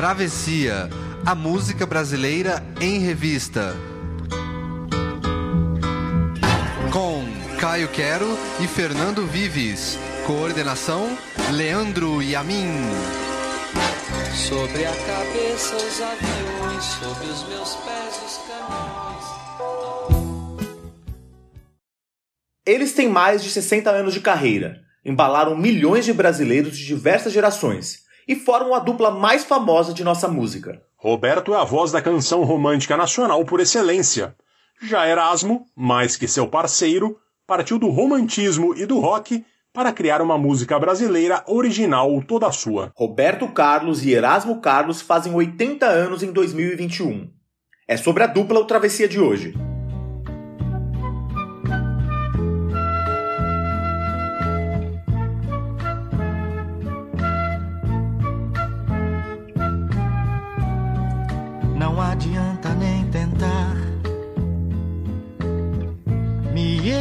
Travessia, a música brasileira em revista. Com Caio Quero e Fernando Vives. Coordenação: Leandro Yamin. Sobre a cabeça os aviões, sobre os meus pés os caminhões. Eles têm mais de 60 anos de carreira, embalaram milhões de brasileiros de diversas gerações e formam a dupla mais famosa de nossa música. Roberto é a voz da canção romântica nacional por excelência. Já Erasmo, mais que seu parceiro, partiu do romantismo e do rock para criar uma música brasileira original toda sua. Roberto Carlos e Erasmo Carlos fazem 80 anos em 2021. É sobre a dupla o Travessia de hoje.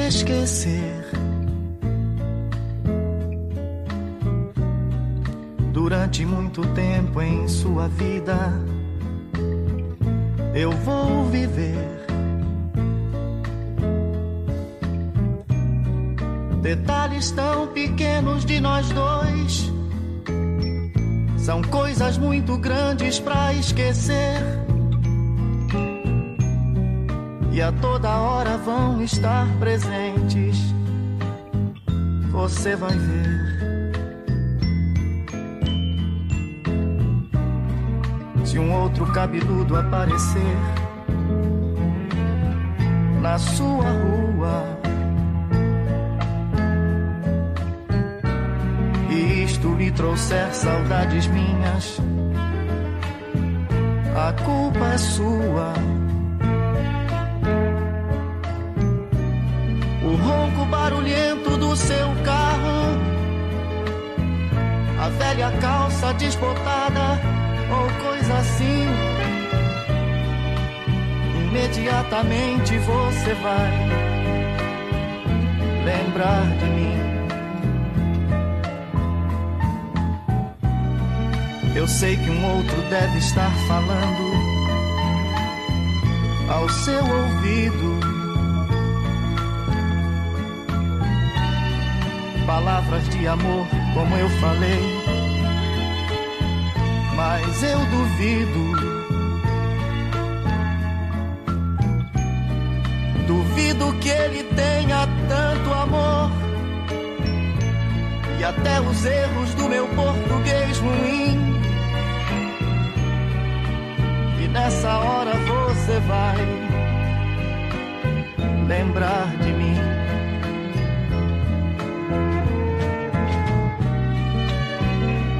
Esquecer. Durante muito tempo em sua vida, eu vou viver. Detalhes tão pequenos de nós dois são coisas muito grandes pra esquecer. E a toda hora vão estar presentes. Você vai ver. Se um outro cabeludo aparecer na sua rua. E isto lhe trouxer saudades minhas, a culpa é sua. O ronco barulhento do seu carro, a velha calça desbotada ou coisa assim. Imediatamente você vai lembrar de mim. Eu sei que um outro deve estar falando ao seu ouvido. Palavras de amor, como eu falei, mas eu duvido. Duvido que ele tenha tanto amor. E até os erros do meu português ruim nessa hora você vai lembrar de mim.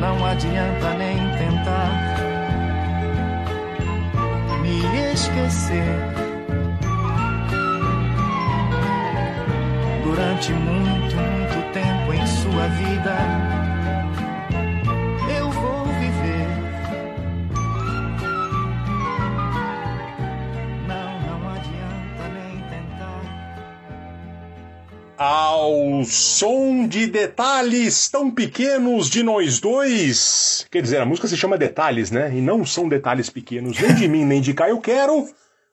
Não adianta nem tentar me esquecer. durante muito, muito tempo em sua vida. Ao som de detalhes tão pequenos de nós dois. Quer dizer, a música se chama Detalhes, né? E não são detalhes pequenos nem de mim nem de Caio Quero.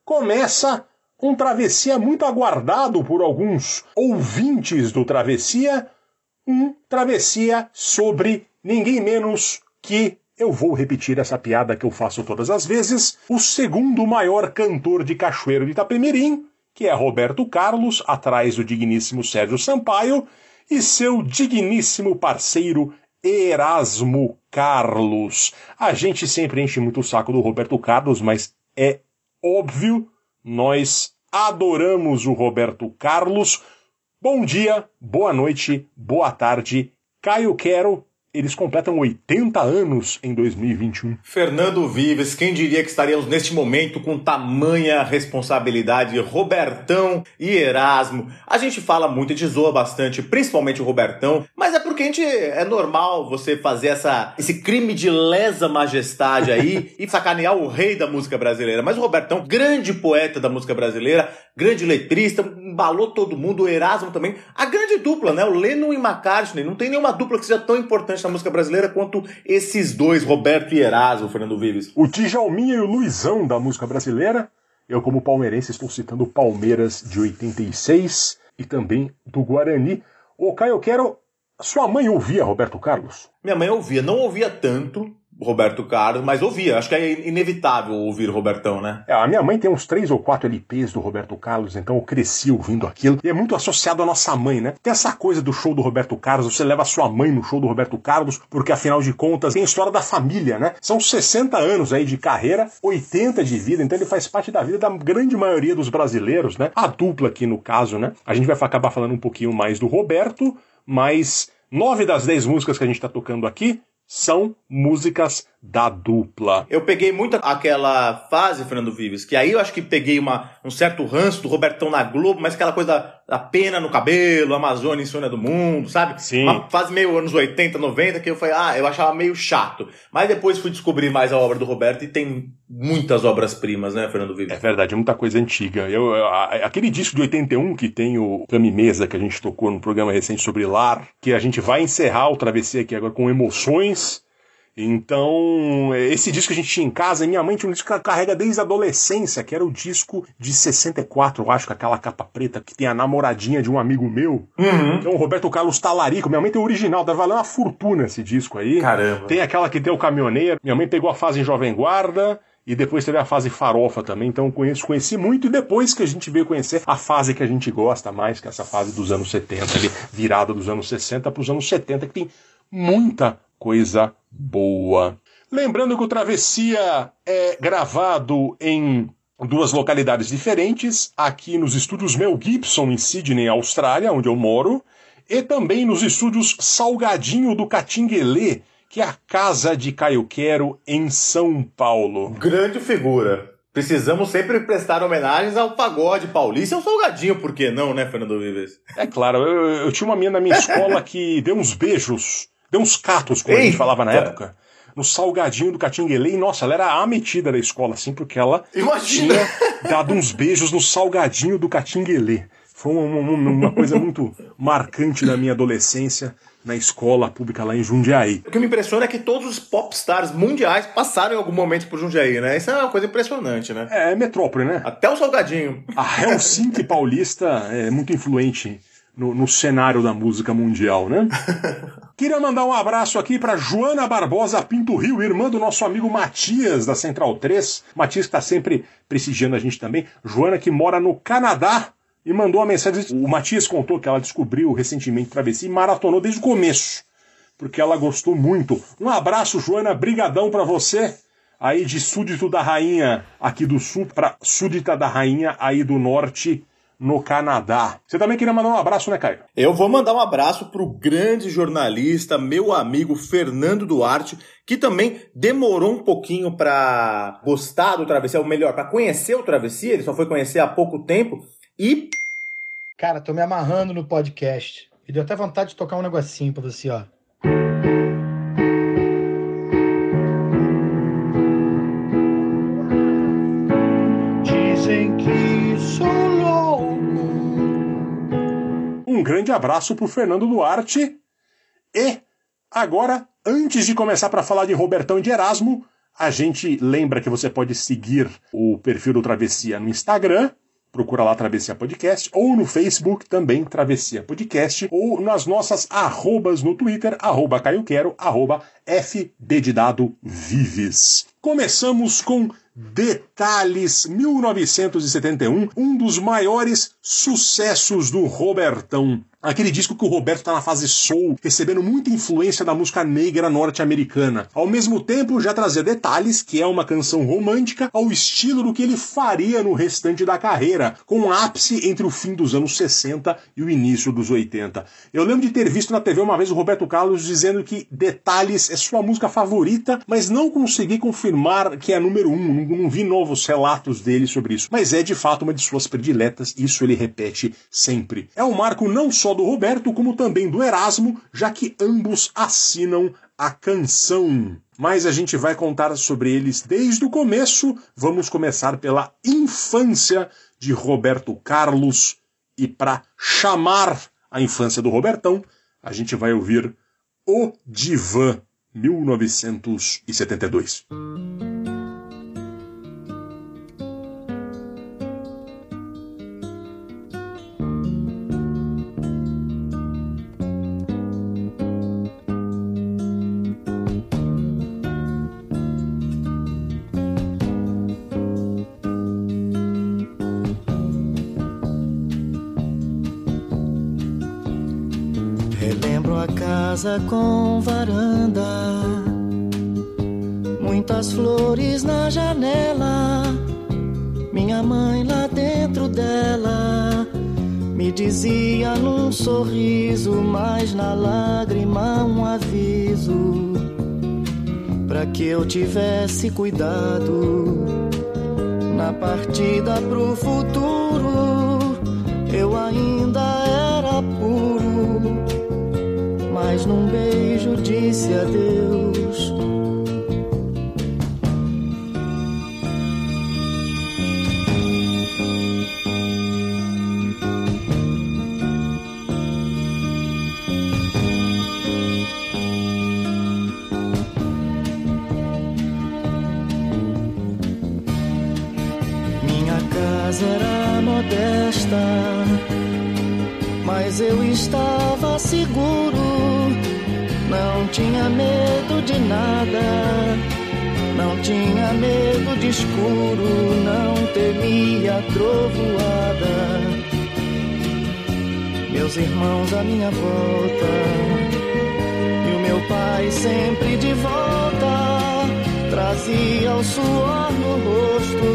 Começa um travessia muito aguardado por alguns ouvintes do Travessia, um travessia sobre ninguém menos que eu vou repetir essa piada que eu faço todas as vezes, o segundo maior cantor de Cachoeiro de Itapemirim, que é Roberto Carlos, atrás do digníssimo Sérgio Sampaio, e seu digníssimo parceiro Erasmo Carlos. A gente sempre enche muito o saco do Roberto Carlos, mas é óbvio, nós adoramos o Roberto Carlos. Bom dia, boa noite, boa tarde. Caio Quero, eles completam 80 anos em 2021. Fernando Vives, quem diria que estaríamos neste momento com tamanha responsabilidade? Robertão e Erasmo. A gente fala muito, a gente zoa bastante, principalmente o Robertão, mas é porque a gente é normal você fazer essa, esse crime de lesa majestade aí e sacanear o rei da música brasileira. Mas o Robertão, grande poeta da música brasileira, grande letrista, embalou todo mundo, o Erasmo também. A grande dupla, né? O Lennon e McCartney. Não tem nenhuma dupla que seja tão importante na música brasileira quanto esses dois, Roberto e Erasmo, Fernando Vives. O Djalminha e o Luizão da música brasileira. Eu, como palmeirense, estou citando o Palmeiras de 86 e também do Guarani. Ô, Caio, eu quero. Sua mãe ouvia Roberto Carlos? Minha mãe ouvia, não ouvia tanto, Roberto Carlos, mas ouvia. Acho que é inevitável ouvir Robertão, né? É, a minha mãe tem uns três ou quatro LPs do Roberto Carlos, então eu cresci ouvindo aquilo. E é muito associado à nossa mãe, né? Tem essa coisa do show do Roberto Carlos, você leva sua mãe no show do Roberto Carlos, porque afinal de contas tem a história da família, né? São 60 anos aí de carreira, 80 de vida, então ele faz parte da vida da grande maioria dos brasileiros, né? A dupla aqui no caso, né? A gente vai acabar falando um pouquinho mais do Roberto, mas nove das dez músicas que a gente tá tocando aqui são músicas da dupla. Eu peguei muito aquela fase, Fernando Vives, que aí eu acho que peguei uma, um certo ranço do Robertão na Globo, mas aquela coisa da, da pena no cabelo, Amazônia insônia do mundo, sabe? Sim. Uma fase meio anos 80, 90, que eu falei, ah, eu achava meio chato. Mas depois fui descobrir mais a obra do Roberto e tem muitas obras-primas, né, Fernando Vives? É verdade, muita coisa antiga. Eu, eu, aquele disco de 81 que tem o Cami Mesa, que a gente tocou no programa recente sobre Lar, que a gente vai encerrar o Travessia aqui agora com emoções então, esse disco que a gente tinha em casa, minha mãe tinha um disco que ela carrega desde a adolescência, que era o disco de 64, eu acho, com aquela capa preta que tem a namoradinha de um amigo meu. Uhum. Então, o Roberto Carlos Talarico. Minha mãe tem o original, deve valer uma fortuna esse disco aí. Caramba. Tem aquela que tem o caminhoneiro. Minha mãe pegou a fase em Jovem Guarda. E depois teve a fase farofa também, então conheço, conheci muito, e depois que a gente veio conhecer a fase que a gente gosta mais, que é essa fase dos anos 70, ali, virada dos anos 60 para os anos 70, que tem muita coisa boa. Lembrando que o Travessia é gravado em duas localidades diferentes, aqui nos estúdios Mel Gibson em Sydney, Austrália, onde eu moro, e também nos estúdios Salgadinho do Catinguelê, que é a casa de Caio Quero em São Paulo. Grande figura. Precisamos sempre prestar homenagens ao pagode paulista e ao salgadinho, por que não, né, Fernando Vives? É claro, eu, eu tinha uma menina na minha escola que deu uns beijos, deu uns catos, como a gente falava na época, no salgadinho do Catinguelê. E, nossa, ela era a metida da escola, assim, porque ela Imagina. tinha dado uns beijos no salgadinho do Catinguelê. Foi uma, uma, uma coisa muito marcante da minha adolescência na escola pública lá em Jundiaí. O que me impressiona é que todos os popstars mundiais passaram em algum momento por Jundiaí, né? Isso é uma coisa impressionante, né? É, é metrópole, né? Até o salgadinho. A Helsinki paulista é muito influente no, no cenário da música mundial, né? Queria mandar um abraço aqui para Joana Barbosa Pinto Rio, irmã do nosso amigo Matias, da Central 3. Matias que está sempre prestigiando a gente também. Joana que mora no Canadá, e mandou uma mensagem. O Matias contou que ela descobriu recentemente Travessia e maratonou desde o começo, porque ela gostou muito. Um abraço, Joana, brigadão para você. Aí de súdito da rainha aqui do sul para súdita da rainha aí do norte no Canadá. Você também queria mandar um abraço, né, Caio? Eu vou mandar um abraço pro grande jornalista, meu amigo Fernando Duarte, que também demorou um pouquinho para gostar do Travessia, ou melhor, para conhecer o Travessia, ele só foi conhecer há pouco tempo e Cara, tô me amarrando no podcast. Me deu até vontade de tocar um negocinho pra você, ó. Grande abraço pro Fernando Duarte. E agora, antes de começar para falar de Robertão e de Erasmo, a gente lembra que você pode seguir o perfil do Travessia no Instagram, procura lá Travessia Podcast, ou no Facebook também Travessia Podcast, ou nas nossas arrobas no Twitter, arroba Caio Quero, arroba Vives. Começamos com Detalhes 1971, um dos maiores sucessos do Robertão. Aquele disco que o Roberto está na fase soul, recebendo muita influência da música negra norte-americana. Ao mesmo tempo, já trazia Detalhes, que é uma canção romântica, ao estilo do que ele faria no restante da carreira, com um ápice entre o fim dos anos 60 e o início dos 80. Eu lembro de ter visto na TV uma vez o Roberto Carlos dizendo que Detalhes é sua música favorita, mas não consegui confirmar que é a número um, não, não vi novos relatos dele sobre isso. Mas é de fato uma de suas prediletas, isso ele repete sempre. É um marco não só do Roberto, como também do Erasmo, já que ambos assinam a canção. Mas a gente vai contar sobre eles desde o começo. Vamos começar pela infância de Roberto Carlos. E para chamar a infância do Robertão, a gente vai ouvir O Divã, 1972. Casa com varanda, muitas flores na janela. Minha mãe lá dentro dela me dizia num sorriso, mas na lágrima um aviso para que eu tivesse cuidado na partida pro futuro. Eu ainda disse adeus. Minha casa era modesta mas eu estava seguro. Tinha medo de nada, não tinha medo de escuro, não temia trovoada. Meus irmãos à minha volta, e o meu pai sempre de volta, trazia o suor no rosto,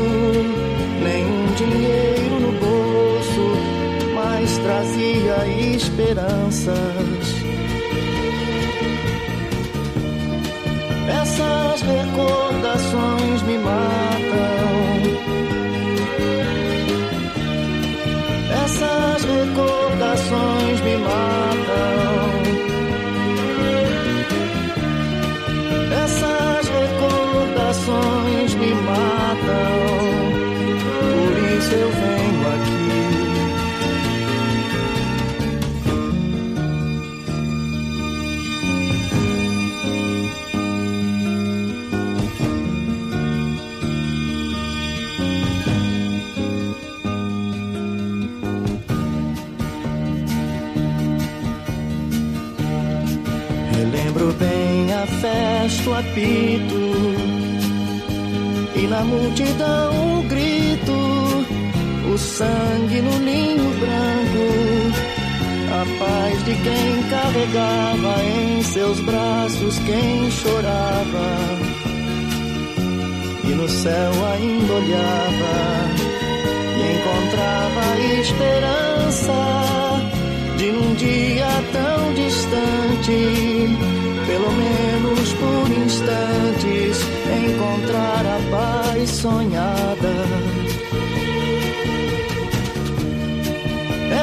nenhum dinheiro no bolso mas trazia esperanças. Essas recordações me matam. Essas recordações me matam. Bem a festa, o apito. E na multidão o grito O sangue no ninho a paz de quem carregava em seus braços quem chorava. E no céu ainda olhava e encontrava esperança de num dia tão distante, pelo menos paz sonhada.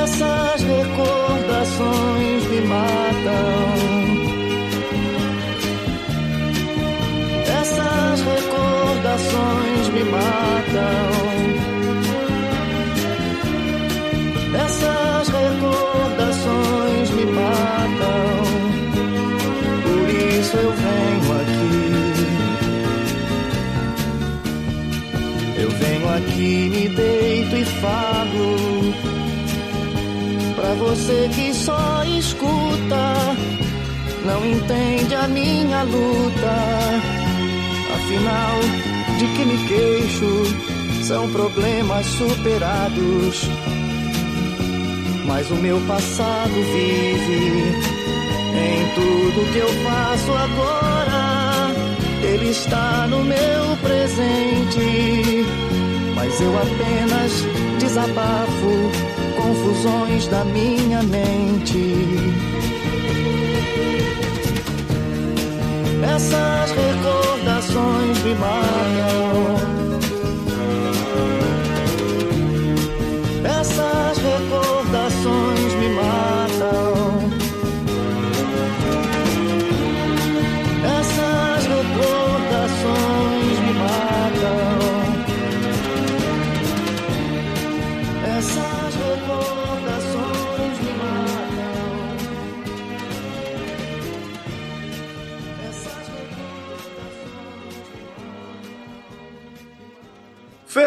Essas recordações me matam. Essas recordações me matam. Aqui, me deito e falo Pra você que só escuta, não entende a minha luta. Afinal, de que me queixo, são problemas superados. Mas o meu passado vive em tudo que eu faço agora. Ele está no meu presente, mas eu apenas desabafo confusões da minha mente. Essas recordações me matam.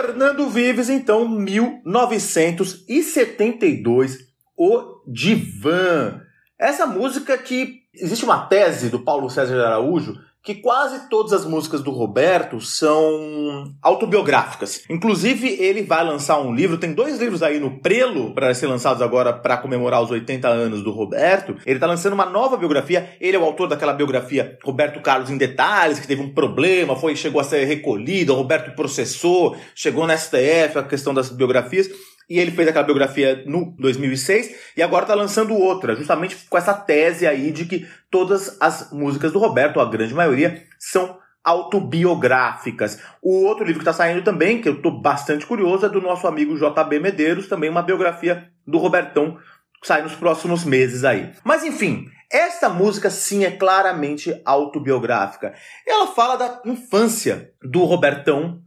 Fernando Vives, então, 1972, O Divã. Essa música que existe uma tese do Paulo César de Araújo que quase todas as músicas do Roberto são autobiográficas. Inclusive, ele vai lançar um livro, tem dois livros aí no prelo para ser lançados agora para comemorar os 80 anos do Roberto. Ele tá lançando uma nova biografia. Ele é o autor daquela biografia Roberto Carlos em Detalhes, que teve um problema, foi chegou a ser recolhido, Roberto processou, chegou na STF a questão das biografias. E ele fez aquela biografia no 2006 e agora está lançando outra, justamente com essa tese aí de que todas as músicas do Roberto, a grande maioria, são autobiográficas. O outro livro que está saindo também, que eu estou bastante curioso, é do nosso amigo JB Medeiros, também uma biografia do Robertão, que sai nos próximos meses aí. Mas enfim, esta música sim é claramente autobiográfica. Ela fala da infância do Robertão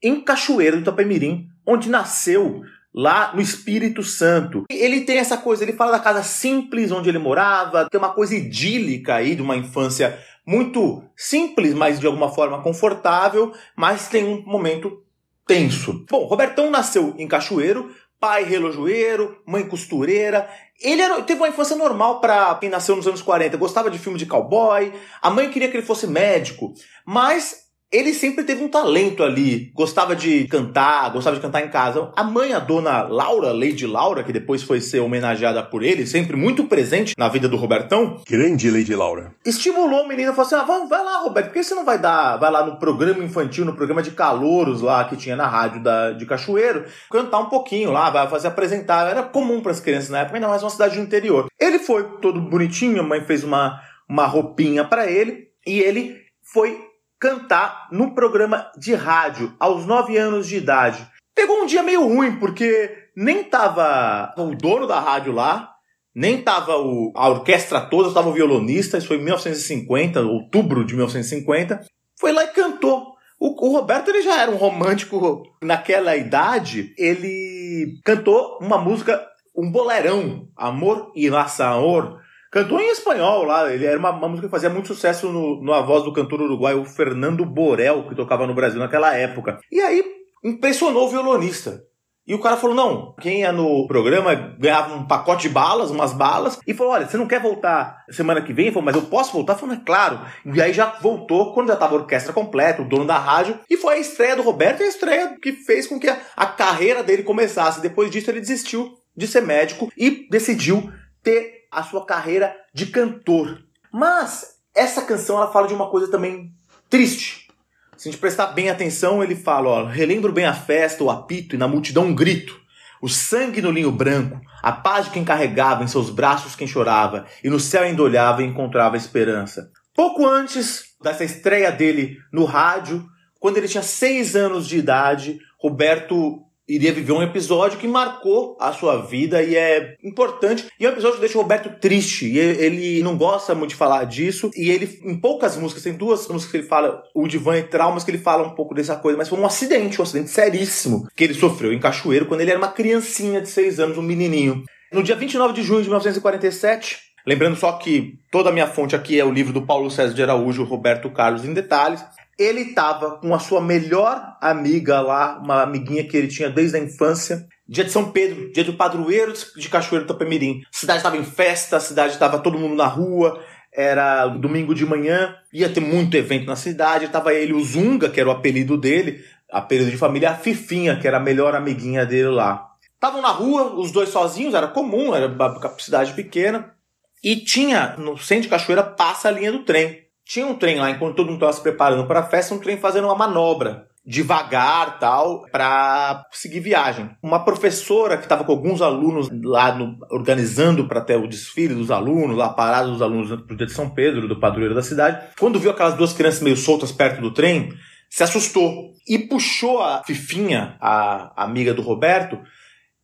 em Cachoeiro do Itapemirim, onde nasceu lá no Espírito Santo. Ele tem essa coisa, ele fala da casa simples onde ele morava, tem uma coisa idílica aí de uma infância muito simples, mas de alguma forma confortável, mas tem um momento tenso. Bom, Robertão nasceu em Cachoeiro, pai relojoeiro, mãe costureira. Ele era, teve uma infância normal para quem nasceu nos anos 40, gostava de filme de cowboy, a mãe queria que ele fosse médico, mas ele sempre teve um talento ali, gostava de cantar, gostava de cantar em casa. A mãe, a dona Laura, Lady Laura, que depois foi ser homenageada por ele, sempre muito presente na vida do Robertão, Grande Lady Laura. estimulou o menino e falou assim: ah, vai, vai lá, Roberto, por que você não vai dar, vai lá no programa infantil, no programa de calouros lá que tinha na rádio da, de Cachoeiro, cantar um pouquinho lá, vai fazer apresentar. Era comum para as crianças na época, ainda mais uma cidade do interior. Ele foi todo bonitinho, a mãe fez uma, uma roupinha para ele e ele foi cantar no programa de rádio aos 9 anos de idade. Pegou um dia meio ruim, porque nem tava o dono da rádio lá, nem tava o, a orquestra toda, tava o violonista, isso foi em 1950, outubro de 1950. Foi lá e cantou. O, o Roberto ele já era um romântico naquela idade, ele cantou uma música, um bolerão, Amor y Amor, Cantou em espanhol lá, ele era uma, uma música que fazia muito sucesso no, na voz do cantor uruguaio Fernando Borel, que tocava no Brasil naquela época. E aí impressionou o violonista. E o cara falou: não, quem ia no programa ganhava um pacote de balas, umas balas, e falou: olha, você não quer voltar semana que vem? Ele falou, mas eu posso voltar? Falou, é claro. E aí já voltou quando já estava a orquestra completa, o dono da rádio, e foi a estreia do Roberto a estreia que fez com que a, a carreira dele começasse. Depois disso, ele desistiu de ser médico e decidiu ter a sua carreira de cantor. Mas essa canção ela fala de uma coisa também triste. Se a gente prestar bem atenção, ele fala, ó, relembro bem a festa, o apito e na multidão um grito. O sangue no linho branco, a paz de quem carregava em seus braços quem chorava, e no céu ainda olhava e encontrava esperança. Pouco antes dessa estreia dele no rádio, quando ele tinha seis anos de idade, Roberto iria viver um episódio que marcou a sua vida e é importante. E é um episódio que deixa o Roberto triste. E ele não gosta muito de falar disso. E ele, em poucas músicas, tem duas músicas que ele fala, o Divan e Traumas, que ele fala um pouco dessa coisa. Mas foi um acidente, um acidente seríssimo que ele sofreu em Cachoeiro quando ele era uma criancinha de seis anos, um menininho. No dia 29 de junho de 1947, lembrando só que toda a minha fonte aqui é o livro do Paulo César de Araújo, Roberto Carlos em detalhes ele estava com a sua melhor amiga lá, uma amiguinha que ele tinha desde a infância. Dia de São Pedro, dia do padroeiro de Cachoeiro do Tapemirim. A cidade estava em festa, a cidade estava todo mundo na rua, era domingo de manhã, ia ter muito evento na cidade. Tava ele, o Zunga, que era o apelido dele, apelido de família, a Fifinha, que era a melhor amiguinha dele lá. Estavam na rua, os dois sozinhos, era comum, era uma cidade pequena. E tinha, no centro de Cachoeira, passa a linha do trem. Tinha um trem lá, enquanto todo mundo estava se preparando para a festa, um trem fazendo uma manobra devagar tal para seguir viagem. Uma professora que estava com alguns alunos lá no, organizando para ter o desfile dos alunos, lá parados os alunos pro dia de São Pedro, do padroeiro da cidade, quando viu aquelas duas crianças meio soltas perto do trem, se assustou e puxou a Fifinha, a amiga do Roberto,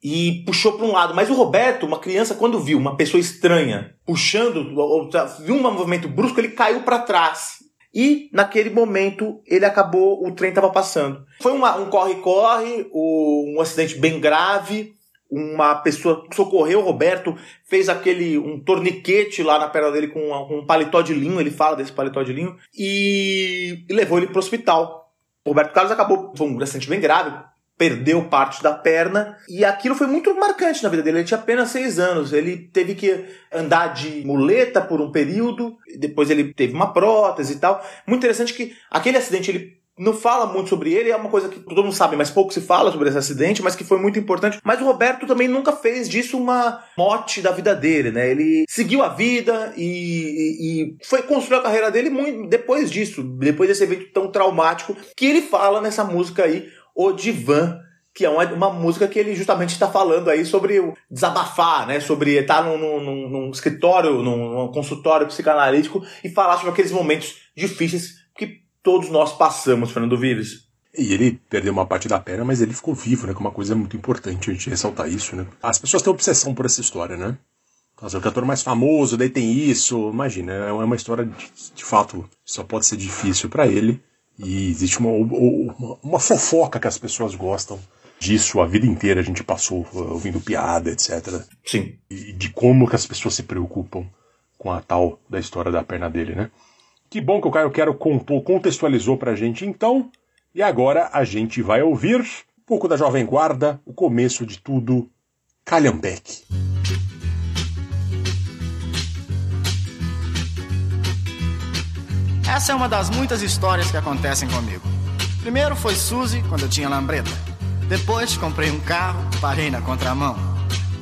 e puxou para um lado. Mas o Roberto, uma criança, quando viu uma pessoa estranha puxando, viu um movimento brusco, ele caiu para trás. E naquele momento ele acabou, o trem estava passando. Foi uma, um corre-corre, um acidente bem grave. Uma pessoa socorreu o Roberto, fez aquele um torniquete lá na perna dele com um, um paletó de linho, ele fala desse paletó de linho, e, e levou ele para o hospital. O Roberto Carlos acabou, foi um acidente bem grave, perdeu parte da perna e aquilo foi muito marcante na vida dele. Ele tinha apenas seis anos, ele teve que andar de muleta por um período, depois ele teve uma prótese e tal. Muito interessante que aquele acidente ele não fala muito sobre ele, é uma coisa que todo mundo sabe, mas pouco se fala sobre esse acidente, mas que foi muito importante. Mas o Roberto também nunca fez disso uma mote da vida dele, né? Ele seguiu a vida e, e, e foi construir a carreira dele muito depois disso, depois desse evento tão traumático que ele fala nessa música aí, o Divã, que é uma, uma música que ele justamente está falando aí sobre o desabafar, né? Sobre estar num, num, num escritório, num, num, consultório psicanalítico e falar sobre aqueles momentos difíceis que todos nós passamos, Fernando Vives. E ele perdeu uma parte da perna, mas ele ficou vivo, né? Que é uma coisa muito importante a gente ressaltar isso, né? As pessoas têm obsessão por essa história, né? O cantor mais famoso, daí tem isso. Imagina, é uma história de, de fato só pode ser difícil para ele. E existe uma, uma, uma, fofoca que as pessoas gostam disso a vida inteira. A gente passou uh, ouvindo piada, etc. Sim. E de como que as pessoas se preocupam com a tal da história da perna dele, né? Que bom que o Caio Quero contou, contextualizou pra gente então. E agora a gente vai ouvir um pouco da Jovem Guarda, o começo de tudo, Calhambeque. Essa é uma das muitas histórias que acontecem comigo. Primeiro foi Suzy, quando eu tinha lambreta. Depois comprei um carro, parei na contramão.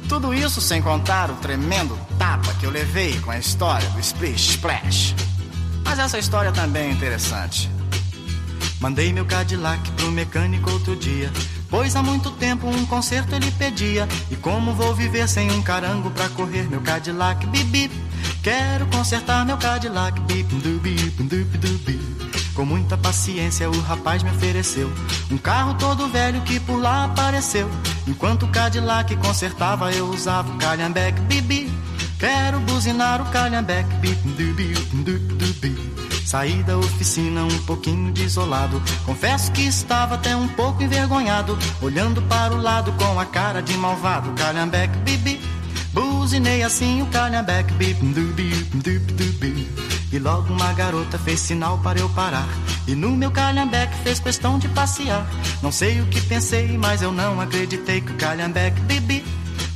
Tudo isso sem contar o tremendo tapa que eu levei com a história do Splish Splash. Mas essa história também é interessante. Mandei meu Cadillac pro mecânico outro dia. Pois há muito tempo um conserto ele pedia. E como vou viver sem um carango pra correr meu Cadillac? Bip, Quero consertar meu Cadillac, bip, dubi, dubi, dubi. Com muita paciência o rapaz me ofereceu um carro todo velho que por lá apareceu. Enquanto o Cadillac consertava, eu usava o calhambeque, bibi. Quero buzinar o calhambeque, bip, dubi, dubi, dubi. Saí da oficina um pouquinho desolado. Confesso que estava até um pouco envergonhado, olhando para o lado com a cara de malvado. Calhambeque, bibi. Buzinei assim o calhambeque, bip, dubi, dubi, dubi. E logo uma garota fez sinal para eu parar. E no meu calhambeque fez questão de passear. Não sei o que pensei, mas eu não acreditei que o calhambeque, bibi.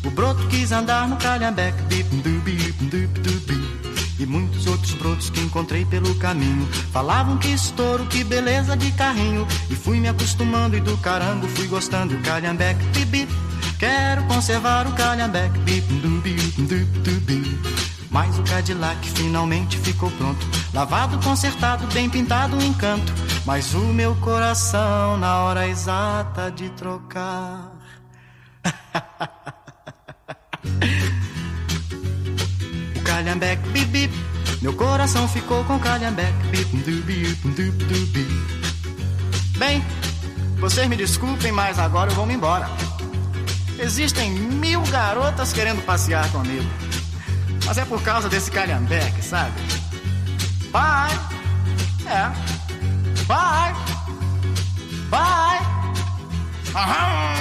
O broto quis andar no calhambeque, bip, dubi, dubi, dubi. E muitos outros brotos que encontrei pelo caminho Falavam que estouro, que beleza de carrinho E fui me acostumando e do carango fui gostando E o calhambeque, bibi Quero conservar o calhambeque. Mas o Cadillac finalmente ficou pronto. Lavado, consertado, bem pintado, um encanto. Mas o meu coração, na hora exata de trocar. o calhambeque, bip, bip. Meu coração ficou com calhambeque, bip. Bem, vocês me desculpem, mas agora eu vou me embora. Existem mil garotas querendo passear comigo. Mas é por causa desse calhambeque, sabe? Bye! É. Bye! Bye! Aham!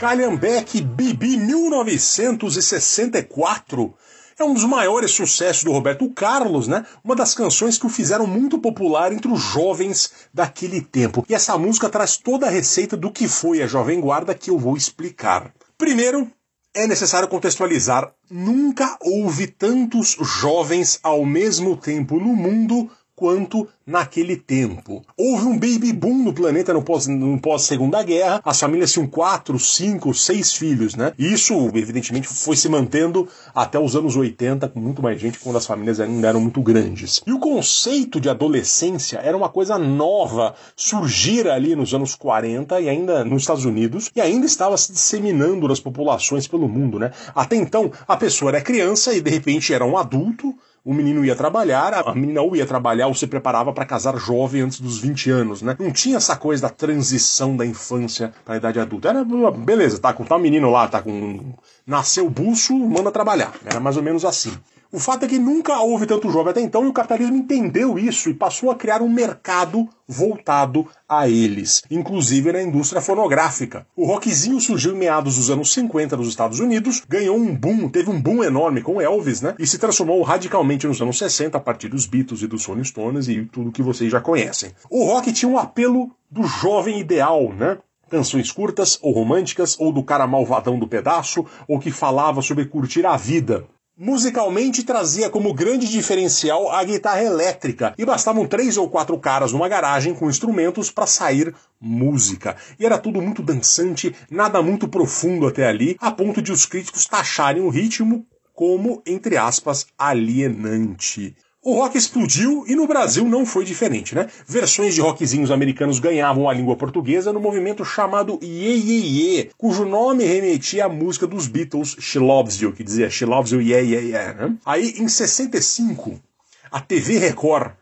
Calhambeque Bibi 1964 é um dos maiores sucessos do Roberto Carlos, né? Uma das canções que o fizeram muito popular entre os jovens daquele tempo. E essa música traz toda a receita do que foi a Jovem Guarda que eu vou explicar. Primeiro, é necessário contextualizar: nunca houve tantos jovens ao mesmo tempo no mundo quanto naquele tempo. Houve um baby boom no planeta no pós-segunda pós guerra, as famílias tinham quatro, cinco, seis filhos, né? Isso, evidentemente, foi se mantendo até os anos 80, com muito mais gente, quando as famílias ainda eram muito grandes. E o conceito de adolescência era uma coisa nova, surgira ali nos anos 40 e ainda nos Estados Unidos, e ainda estava se disseminando nas populações pelo mundo, né? Até então, a pessoa era criança e de repente era um adulto, o menino ia trabalhar, a menina ou ia trabalhar ou se preparava para casar jovem antes dos 20 anos, né? Não tinha essa coisa da transição da infância para a idade adulta. Era, beleza, tá com tal menino lá, tá com. Nasceu buço, manda trabalhar. Era mais ou menos assim. O fato é que nunca houve tanto jovem até então e o capitalismo entendeu isso e passou a criar um mercado voltado a eles, inclusive na indústria fonográfica. O rockzinho surgiu em meados dos anos 50 nos Estados Unidos, ganhou um boom, teve um boom enorme com Elvis, né? E se transformou radicalmente nos anos 60 a partir dos Beatles e dos Rolling Stones e tudo que vocês já conhecem. O rock tinha um apelo do jovem ideal, né? canções curtas ou românticas, ou do cara malvadão do pedaço, ou que falava sobre curtir a vida. Musicalmente trazia como grande diferencial a guitarra elétrica e bastavam três ou quatro caras numa garagem com instrumentos para sair música. E era tudo muito dançante, nada muito profundo até ali, a ponto de os críticos taxarem o ritmo como, entre aspas, alienante. O rock explodiu e no Brasil não foi diferente, né? Versões de rockzinhos americanos ganhavam a língua portuguesa no movimento chamado Ye Ye Ye, cujo nome remetia à música dos Beatles She Loves You, que dizia She Loves You Yeah Yeah Yeah. Né? Aí, em 65, a TV Record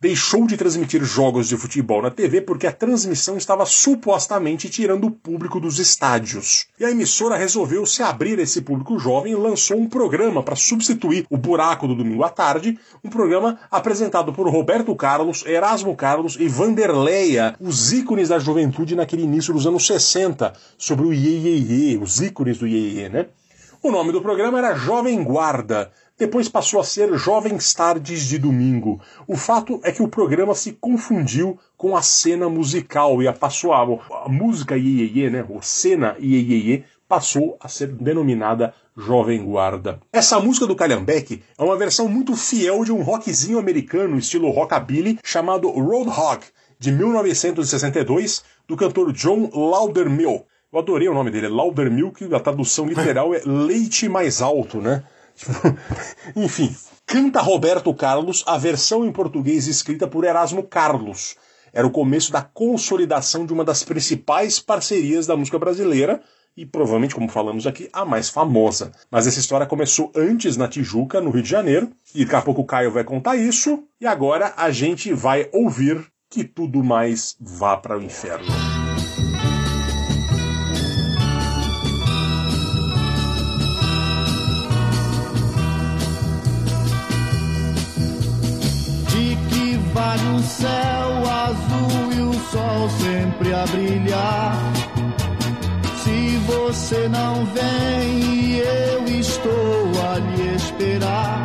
deixou de transmitir jogos de futebol na TV porque a transmissão estava supostamente tirando o público dos estádios. E a emissora resolveu se abrir a esse público jovem e lançou um programa para substituir o Buraco do Domingo à Tarde, um programa apresentado por Roberto Carlos, Erasmo Carlos e Vanderleia, os ícones da juventude naquele início dos anos 60, sobre o Iê, Iê, Iê os ícones do Iê, Iê, né? O nome do programa era Jovem Guarda, depois passou a ser Jovens Tardes de Domingo. O fato é que o programa se confundiu com a cena musical e a passou a, a música Iê, Iê, né? O cena Iê, Iê, passou a ser denominada Jovem Guarda. Essa música do Calhambeque é uma versão muito fiel de um rockzinho americano estilo rockabilly chamado Roadhog, de 1962, do cantor John Laudermill. Eu adorei o nome dele, Laudermill, que a tradução literal é leite mais alto, né? Enfim, canta Roberto Carlos a versão em português escrita por Erasmo Carlos. Era o começo da consolidação de uma das principais parcerias da música brasileira e provavelmente, como falamos aqui, a mais famosa. Mas essa história começou antes na Tijuca, no Rio de Janeiro, e daqui a pouco o Caio vai contar isso, e agora a gente vai ouvir que tudo mais vá para o inferno. Vale um céu azul e o sol sempre a brilhar. Se você não vem, eu estou a lhe esperar.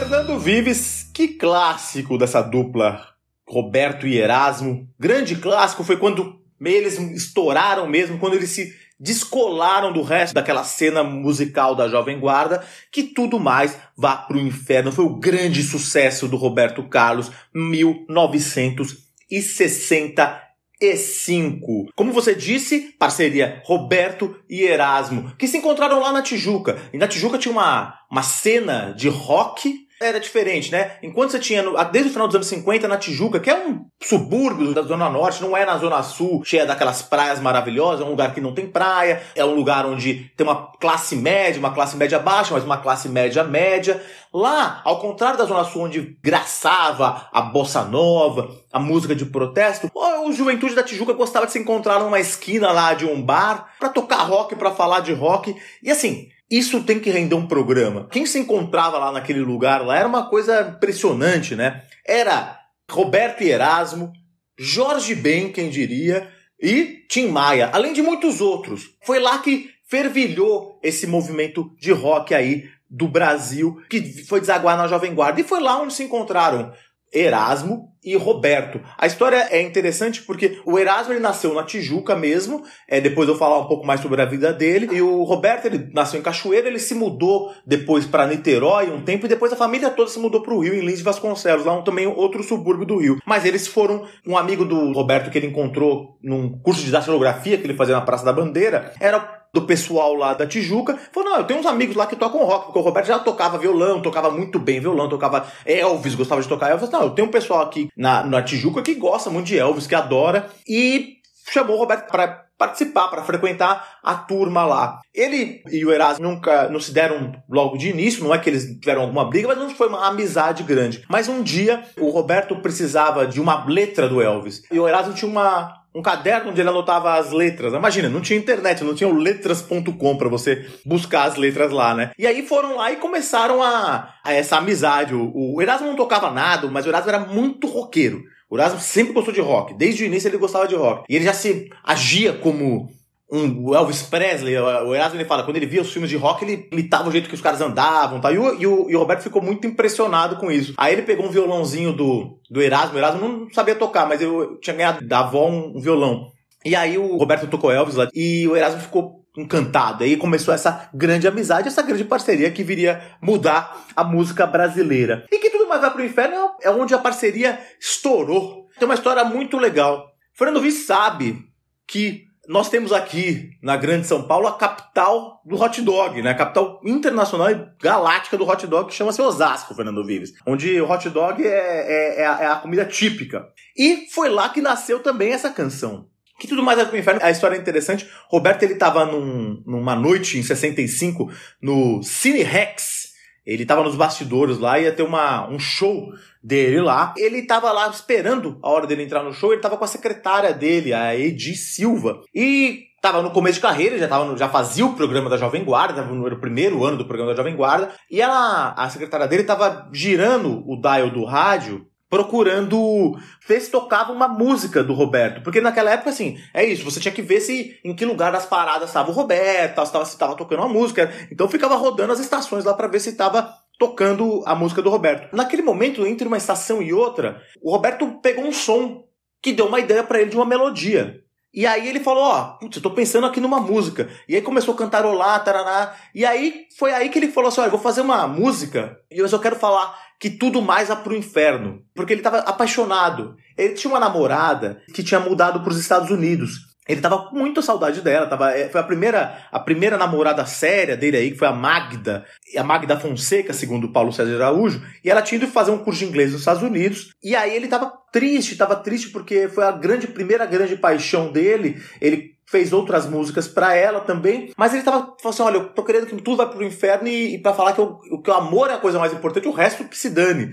Fernando Vives, que clássico dessa dupla Roberto e Erasmo. Grande clássico foi quando eles estouraram mesmo, quando eles se descolaram do resto daquela cena musical da Jovem Guarda, que tudo mais vá pro inferno. Foi o grande sucesso do Roberto Carlos, 1965. Como você disse, parceria Roberto e Erasmo, que se encontraram lá na Tijuca. E na Tijuca tinha uma, uma cena de rock era diferente, né? Enquanto você tinha, desde o final dos anos 50, na Tijuca, que é um subúrbio da Zona Norte, não é na Zona Sul, cheia daquelas praias maravilhosas, é um lugar que não tem praia, é um lugar onde tem uma classe média, uma classe média baixa, mas uma classe média média. Lá, ao contrário da Zona Sul, onde graçava a bossa nova, a música de protesto, o Juventude da Tijuca gostava de se encontrar numa esquina lá de um bar pra tocar rock, pra falar de rock. E assim, isso tem que render um programa. Quem se encontrava lá naquele lugar lá era uma coisa impressionante, né? Era Roberto e Erasmo, Jorge Ben, quem diria, e Tim Maia, além de muitos outros. Foi lá que fervilhou esse movimento de rock aí do Brasil, que foi desaguar na Jovem Guarda. E foi lá onde se encontraram Erasmo e Roberto. A história é interessante porque o Erasmo ele nasceu na Tijuca mesmo, é, depois eu vou falar um pouco mais sobre a vida dele, e o Roberto ele nasceu em Cachoeira, ele se mudou depois para Niterói um tempo, e depois a família toda se mudou para o Rio, em Lins de Vasconcelos, lá um, também outro subúrbio do Rio. Mas eles foram, um amigo do Roberto que ele encontrou num curso de datilografia que ele fazia na Praça da Bandeira, era do pessoal lá da Tijuca, falou, não, eu tenho uns amigos lá que tocam rock, porque o Roberto já tocava violão, tocava muito bem violão, tocava Elvis, gostava de tocar Elvis. Não, eu tenho um pessoal aqui na, na Tijuca que gosta muito de Elvis, que adora, e chamou o Roberto para participar, para frequentar a turma lá. Ele e o Erasmo nunca não se deram logo de início, não é que eles tiveram alguma briga, mas não foi uma amizade grande. Mas um dia o Roberto precisava de uma letra do Elvis, e o Erasmo tinha uma um caderno onde ele anotava as letras. Imagina, não tinha internet, não tinha o letras.com para você buscar as letras lá, né? E aí foram lá e começaram a, a essa amizade. O, o Erasmo não tocava nada, mas o Erasmo era muito roqueiro. O Erasmo sempre gostou de rock. Desde o início ele gostava de rock. E ele já se agia como um Elvis Presley. O Erasmo ele fala, quando ele via os filmes de rock, ele imitava o jeito que os caras andavam. Tá? E, o, e, o, e o Roberto ficou muito impressionado com isso. Aí ele pegou um violãozinho do, do Erasmo. O Erasmo não sabia tocar, mas eu tinha ganhado da avó um, um violão. E aí o Roberto tocou Elvis lá e o Erasmo ficou encantado. Aí começou essa grande amizade, essa grande parceria que viria mudar a música brasileira. E que tudo mais vai pro inferno é onde a parceria estourou. Tem uma história muito legal. Fernando Viz sabe que nós temos aqui na Grande São Paulo a capital do hot dog, né? A capital internacional e galáctica do hot dog, que chama-se Osasco, Fernando Vives. Onde o hot dog é, é, é, a, é a comida típica. E foi lá que nasceu também essa canção. Que tudo mais é pro inferno. A história é interessante. Roberto, ele tava num, numa noite em 65 no Cine Rex. Ele tava nos bastidores lá, ia ter uma, um show dele lá. Ele tava lá esperando a hora dele entrar no show, ele tava com a secretária dele, a Edi Silva. E tava no começo de carreira, já, tava no, já fazia o programa da Jovem Guarda, tava no, primeiro ano do programa da Jovem Guarda, e ela, a secretária dele tava girando o dial do rádio procurando ver se tocava uma música do Roberto. Porque naquela época, assim, é isso, você tinha que ver se em que lugar das paradas estava o Roberto, se estava se tava tocando uma música. Então ficava rodando as estações lá para ver se estava tocando a música do Roberto. Naquele momento, entre uma estação e outra, o Roberto pegou um som que deu uma ideia para ele de uma melodia. E aí ele falou, ó, putz, eu tô pensando aqui numa música. E aí começou a cantarolar, taraná. E aí foi aí que ele falou assim, olha, eu vou fazer uma música e eu só quero falar que tudo mais vai pro inferno. Porque ele tava apaixonado. Ele tinha uma namorada que tinha mudado para os Estados Unidos. Ele tava com muita saudade dela, tava, é, foi a primeira, a primeira namorada séria dele aí, que foi a Magda, a Magda Fonseca, segundo o Paulo César Araújo, e ela tinha ido fazer um curso de inglês nos Estados Unidos, e aí ele tava triste, tava triste porque foi a grande, primeira grande paixão dele, ele fez outras músicas para ela também, mas ele tava falando assim, olha, eu tô querendo que tudo vai pro inferno e, e para falar que, eu, que o amor é a coisa mais importante, o resto que se dane.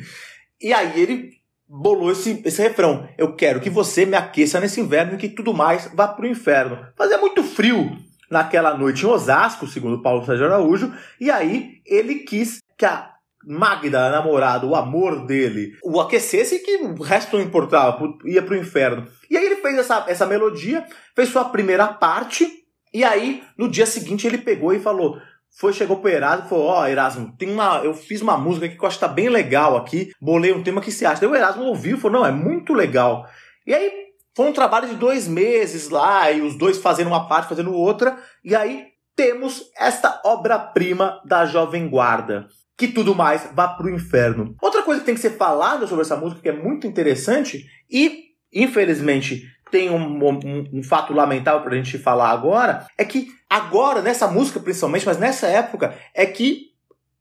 E aí ele bolou esse, esse refrão. Eu quero que você me aqueça nesse inverno e que tudo mais vá pro inferno. Fazia muito frio naquela noite em Osasco, segundo Paulo Sérgio Araújo, e aí ele quis que a Magda, a namorada, o amor dele, o aquecesse e que o resto não importava, ia pro inferno. E aí ele fez essa, essa melodia, fez sua primeira parte, e aí no dia seguinte ele pegou e falou: foi, chegou pro Erasmo e falou: Ó, oh, Erasmo, tem uma, eu fiz uma música aqui que eu acho que tá bem legal aqui, bolei um tema que se acha. Daí o Erasmo ouviu e falou: Não, é muito legal. E aí foi um trabalho de dois meses lá, e os dois fazendo uma parte, fazendo outra, e aí temos esta obra-prima da Jovem Guarda. Que tudo mais vá pro inferno. Outra coisa que tem que ser falada sobre essa música, que é muito interessante, e infelizmente tem um, um, um fato lamentável pra gente falar agora, é que agora, nessa música principalmente, mas nessa época, é que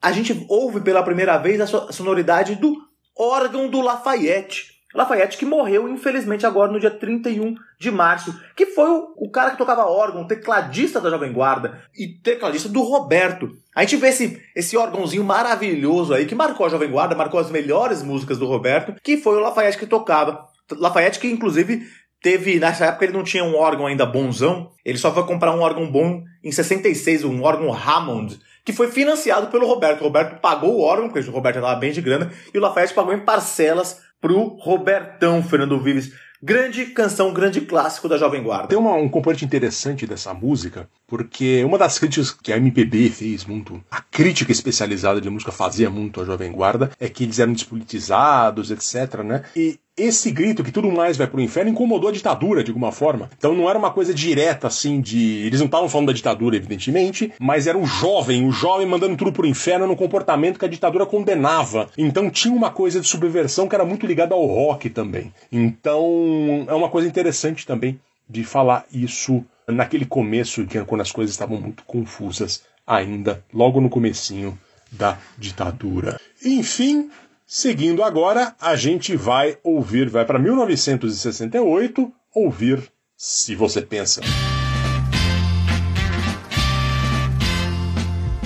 a gente ouve pela primeira vez a sonoridade do órgão do Lafayette. Lafayette que morreu, infelizmente, agora no dia 31 de março, que foi o, o, cara que tocava órgão, tecladista da Jovem Guarda e tecladista do Roberto. A gente vê esse, esse órgãozinho maravilhoso aí que marcou a Jovem Guarda, marcou as melhores músicas do Roberto, que foi o Lafayette que tocava. Lafayette que, inclusive, teve, nessa época ele não tinha um órgão ainda bonzão, ele só foi comprar um órgão bom em 66, um órgão Hammond, que foi financiado pelo Roberto. O Roberto pagou o órgão, porque o Roberto estava bem de grana, e o Lafayette pagou em parcelas pro Robertão Fernando Vives. Grande canção, grande clássico da Jovem Guarda. Tem uma, um componente interessante dessa música, porque uma das críticas que a MPB fez muito, a crítica especializada de música fazia muito a Jovem Guarda, é que eles eram despolitizados, etc, né? E esse grito que tudo mais vai pro inferno incomodou a ditadura de alguma forma. Então não era uma coisa direta assim de. Eles não estavam falando da ditadura, evidentemente, mas era um jovem, o jovem mandando tudo pro inferno num comportamento que a ditadura condenava. Então tinha uma coisa de subversão que era muito ligada ao rock também. Então é uma coisa interessante também de falar isso naquele começo, quando as coisas estavam muito confusas ainda, logo no comecinho da ditadura. Enfim, Seguindo agora, a gente vai ouvir, vai para 1968, ouvir Se Você Pensa.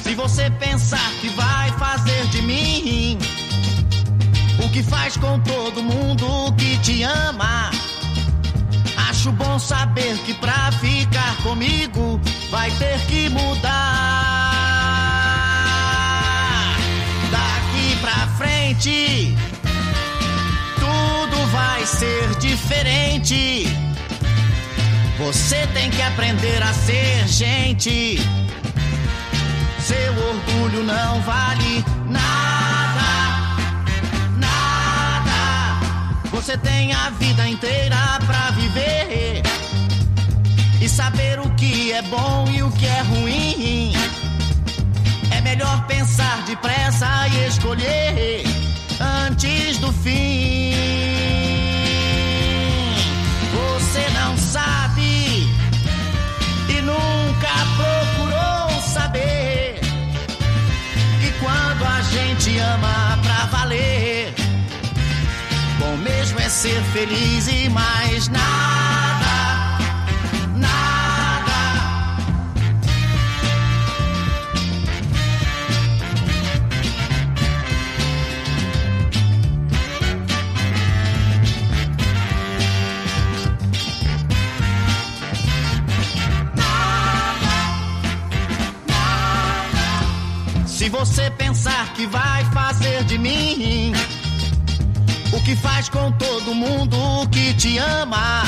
Se você pensar que vai fazer de mim o que faz com todo mundo que te ama, acho bom saber que pra ficar comigo vai ter que mudar. Tudo vai ser diferente. Você tem que aprender a ser gente. Seu orgulho não vale nada. Nada. Você tem a vida inteira pra viver. E saber o que é bom e o que é ruim. É melhor pensar depressa e escolher antes do fim. Você não sabe nunca procurou saber que quando a gente ama pra valer, bom mesmo é ser feliz e mais nada, Se você pensar que vai fazer de mim o que faz com todo mundo que te ama,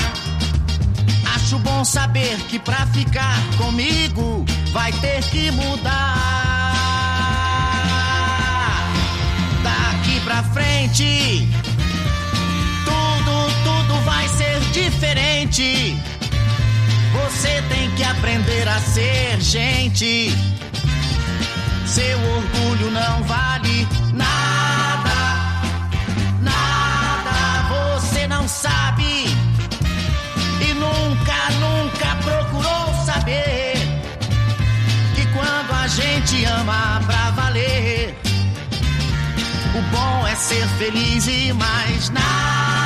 acho bom saber que pra ficar comigo vai ter que mudar. Daqui pra frente, tudo, tudo vai ser diferente. Você tem que aprender a ser gente. Seu orgulho não vale nada, nada. Você não sabe e nunca, nunca procurou saber que quando a gente ama pra valer, o bom é ser feliz e mais nada,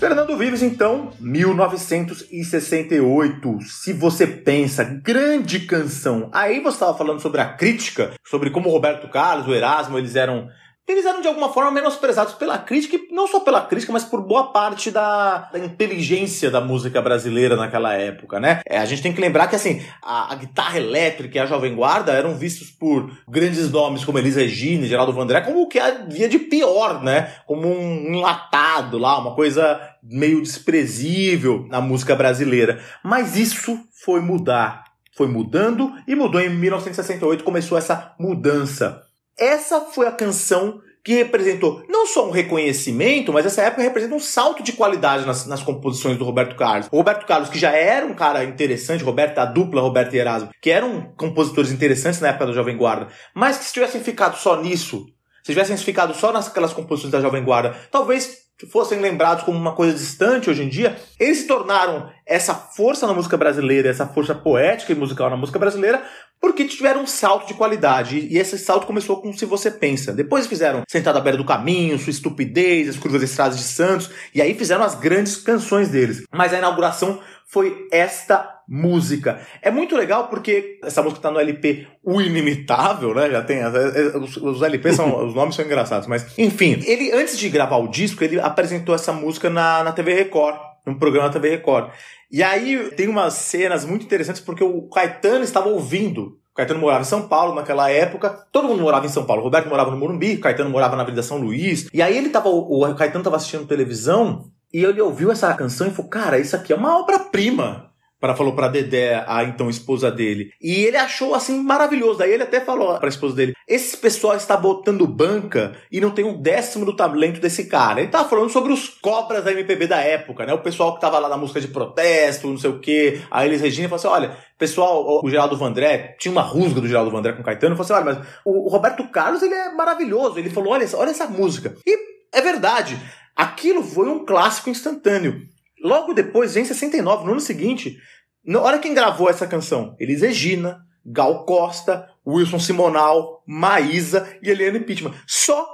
Fernando Vives, então, 1968. Se você pensa, grande canção. Aí você estava falando sobre a crítica, sobre como Roberto Carlos, o Erasmo, eles eram. Eles eram de alguma forma menosprezados pela crítica, e não só pela crítica, mas por boa parte da, da inteligência da música brasileira naquela época, né? É, a gente tem que lembrar que, assim, a, a guitarra elétrica e a Jovem Guarda eram vistos por grandes nomes como Elis Regina e Geraldo Vandré como o que havia de pior, né? Como um enlatado lá, uma coisa meio desprezível na música brasileira. Mas isso foi mudar. Foi mudando e mudou em 1968, começou essa mudança. Essa foi a canção que representou não só um reconhecimento, mas essa época representa um salto de qualidade nas, nas composições do Roberto Carlos. O Roberto Carlos, que já era um cara interessante, Roberto, a dupla Roberto e Erasmo, que eram compositores interessantes na época da Jovem Guarda, mas que se tivessem ficado só nisso, se tivessem ficado só naquelas composições da Jovem Guarda, talvez fossem lembrados como uma coisa distante hoje em dia, eles se tornaram essa força na música brasileira, essa força poética e musical na música brasileira, porque tiveram um salto de qualidade. E esse salto começou com Se Você Pensa. Depois fizeram Sentado à Beira do Caminho, Sua Estupidez, As Curvas Estradas de Santos, e aí fizeram as grandes canções deles. Mas a inauguração foi esta música. É muito legal porque essa música tá no LP O Inimitável, né? Já tem. Os, os LPs são. os nomes são engraçados, mas. Enfim, ele, antes de gravar o disco, ele apresentou essa música na, na TV Record, num programa da TV Record. E aí tem umas cenas muito interessantes porque o Caetano estava ouvindo. O Caetano morava em São Paulo naquela época. Todo mundo morava em São Paulo. O Roberto morava no Morumbi, o Caetano morava na Avenida São Luís. E aí ele tava. O Caetano estava assistindo televisão e ele ouviu essa canção e falou: Cara, isso aqui é uma obra-prima para falou para Dedé, a então esposa dele. E ele achou assim maravilhoso. Daí ele até falou para a esposa dele: "Esse pessoal está botando banca e não tem um décimo do talento desse cara". Ele tava falando sobre os cobras da MPB da época, né? O pessoal que tava lá na música de protesto, não sei o quê. Aí eles Regina falou assim: "Olha, pessoal, o Geraldo Vandré, tinha uma rusga do Geraldo Vandré com o Caetano, falou assim: "Olha, mas o Roberto Carlos, ele é maravilhoso". Ele falou: "Olha, olha essa música". E é verdade. Aquilo foi um clássico instantâneo. Logo depois, em 69, no ano seguinte, olha quem gravou essa canção: Elis Regina, Gal Costa, Wilson Simonal, Maísa e Eliane Pittman. Só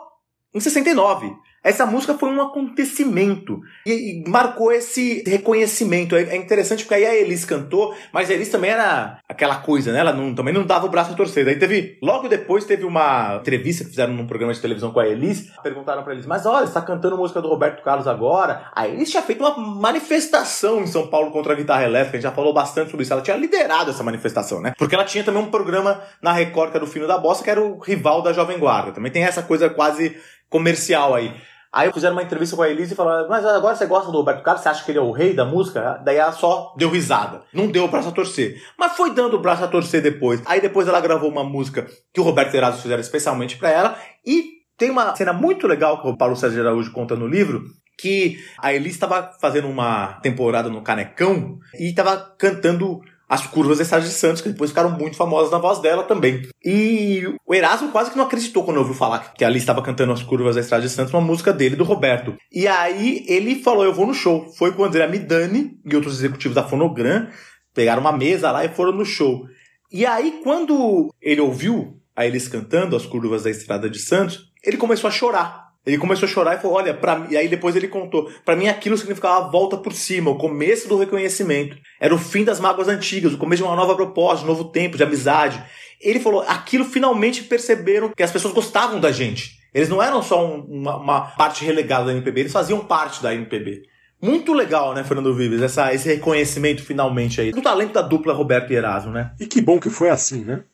em 69. Essa música foi um acontecimento e, e marcou esse reconhecimento. É, é, interessante porque aí a Elis cantou, mas a Elis também era aquela coisa, né? Ela não, também não dava o braço a torcer. Daí teve, logo depois teve uma entrevista que fizeram num programa de televisão com a Elis. Perguntaram pra Elis, mas olha, você tá cantando música do Roberto Carlos agora? A Elis tinha feito uma manifestação em São Paulo contra a guitarra elétrica. A gente já falou bastante sobre isso. Ela tinha liderado essa manifestação, né? Porque ela tinha também um programa na Record, que era o Fino da Bossa, que era o rival da Jovem Guarda. Também tem essa coisa quase comercial aí. Aí fizeram uma entrevista com a Elise e falaram, mas agora você gosta do Roberto Carlos? Você acha que ele é o rei da música? Daí ela só deu risada. Não deu o braço a torcer. Mas foi dando o braço a torcer depois. Aí depois ela gravou uma música que o Roberto Erasmo fizeram especialmente para ela. E tem uma cena muito legal que o Paulo Sérgio Araújo conta no livro, que a Elise estava fazendo uma temporada no Canecão e estava cantando as curvas da Estrada de Santos, que depois ficaram muito famosas na voz dela também. E o Erasmo quase que não acreditou quando ouviu falar que ali estava cantando as curvas da Estrada de Santos, uma música dele, do Roberto. E aí ele falou: Eu vou no show. Foi com o André Midani e outros executivos da Fonogram, pegaram uma mesa lá e foram no show. E aí, quando ele ouviu a eles cantando as curvas da Estrada de Santos, ele começou a chorar. Ele começou a chorar e falou: Olha, pra. E aí depois ele contou: Para mim aquilo significava a volta por cima, o começo do reconhecimento. Era o fim das mágoas antigas, o começo de uma nova proposta, um novo tempo, de amizade. Ele falou: Aquilo finalmente perceberam que as pessoas gostavam da gente. Eles não eram só um, uma, uma, parte relegada da MPB, eles faziam parte da MPB. Muito legal, né, Fernando Vives? Essa, esse reconhecimento finalmente aí. Do talento da dupla Roberto e Erasmo, né? E que bom que foi assim, né?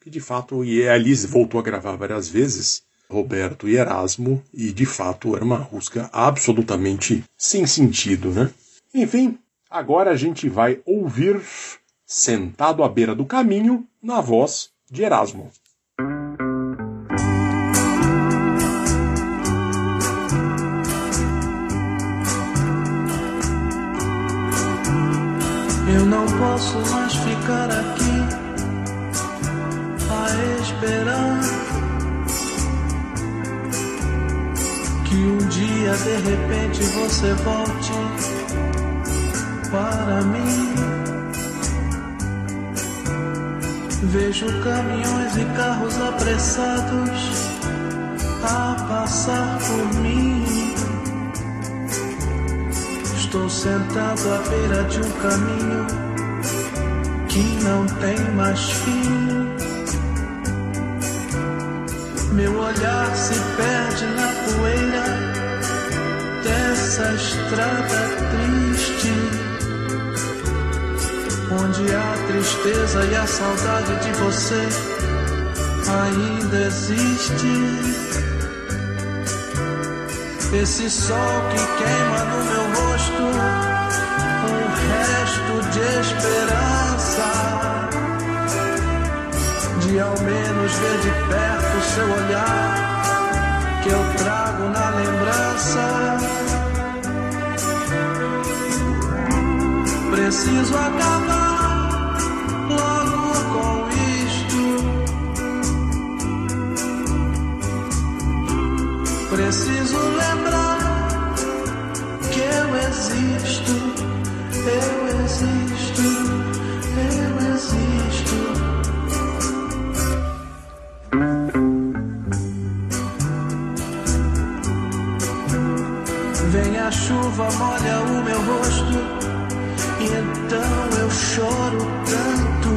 Que de fato, e a Alice voltou a gravar várias vezes Roberto e Erasmo, e de fato era uma rusga absolutamente sem sentido, né? Enfim, agora a gente vai ouvir Sentado à beira do caminho, na voz de Erasmo. Eu não posso mais ficar aqui a esperar que um dia de repente você volte para mim. Vejo caminhões e carros apressados a passar por mim. Estou sentado à beira de um caminho que não tem mais fim. Meu olhar se perde na poeira dessa estrada triste, onde a tristeza e a saudade de você ainda existe. Esse sol que queima no meu rosto, um resto de esperança de ao menos ver de perto seu olhar que eu trago na lembrança. Preciso acabar logo com isto. Preciso lembrar que eu existo, eu chuva, molha o meu rosto, e então eu choro tanto.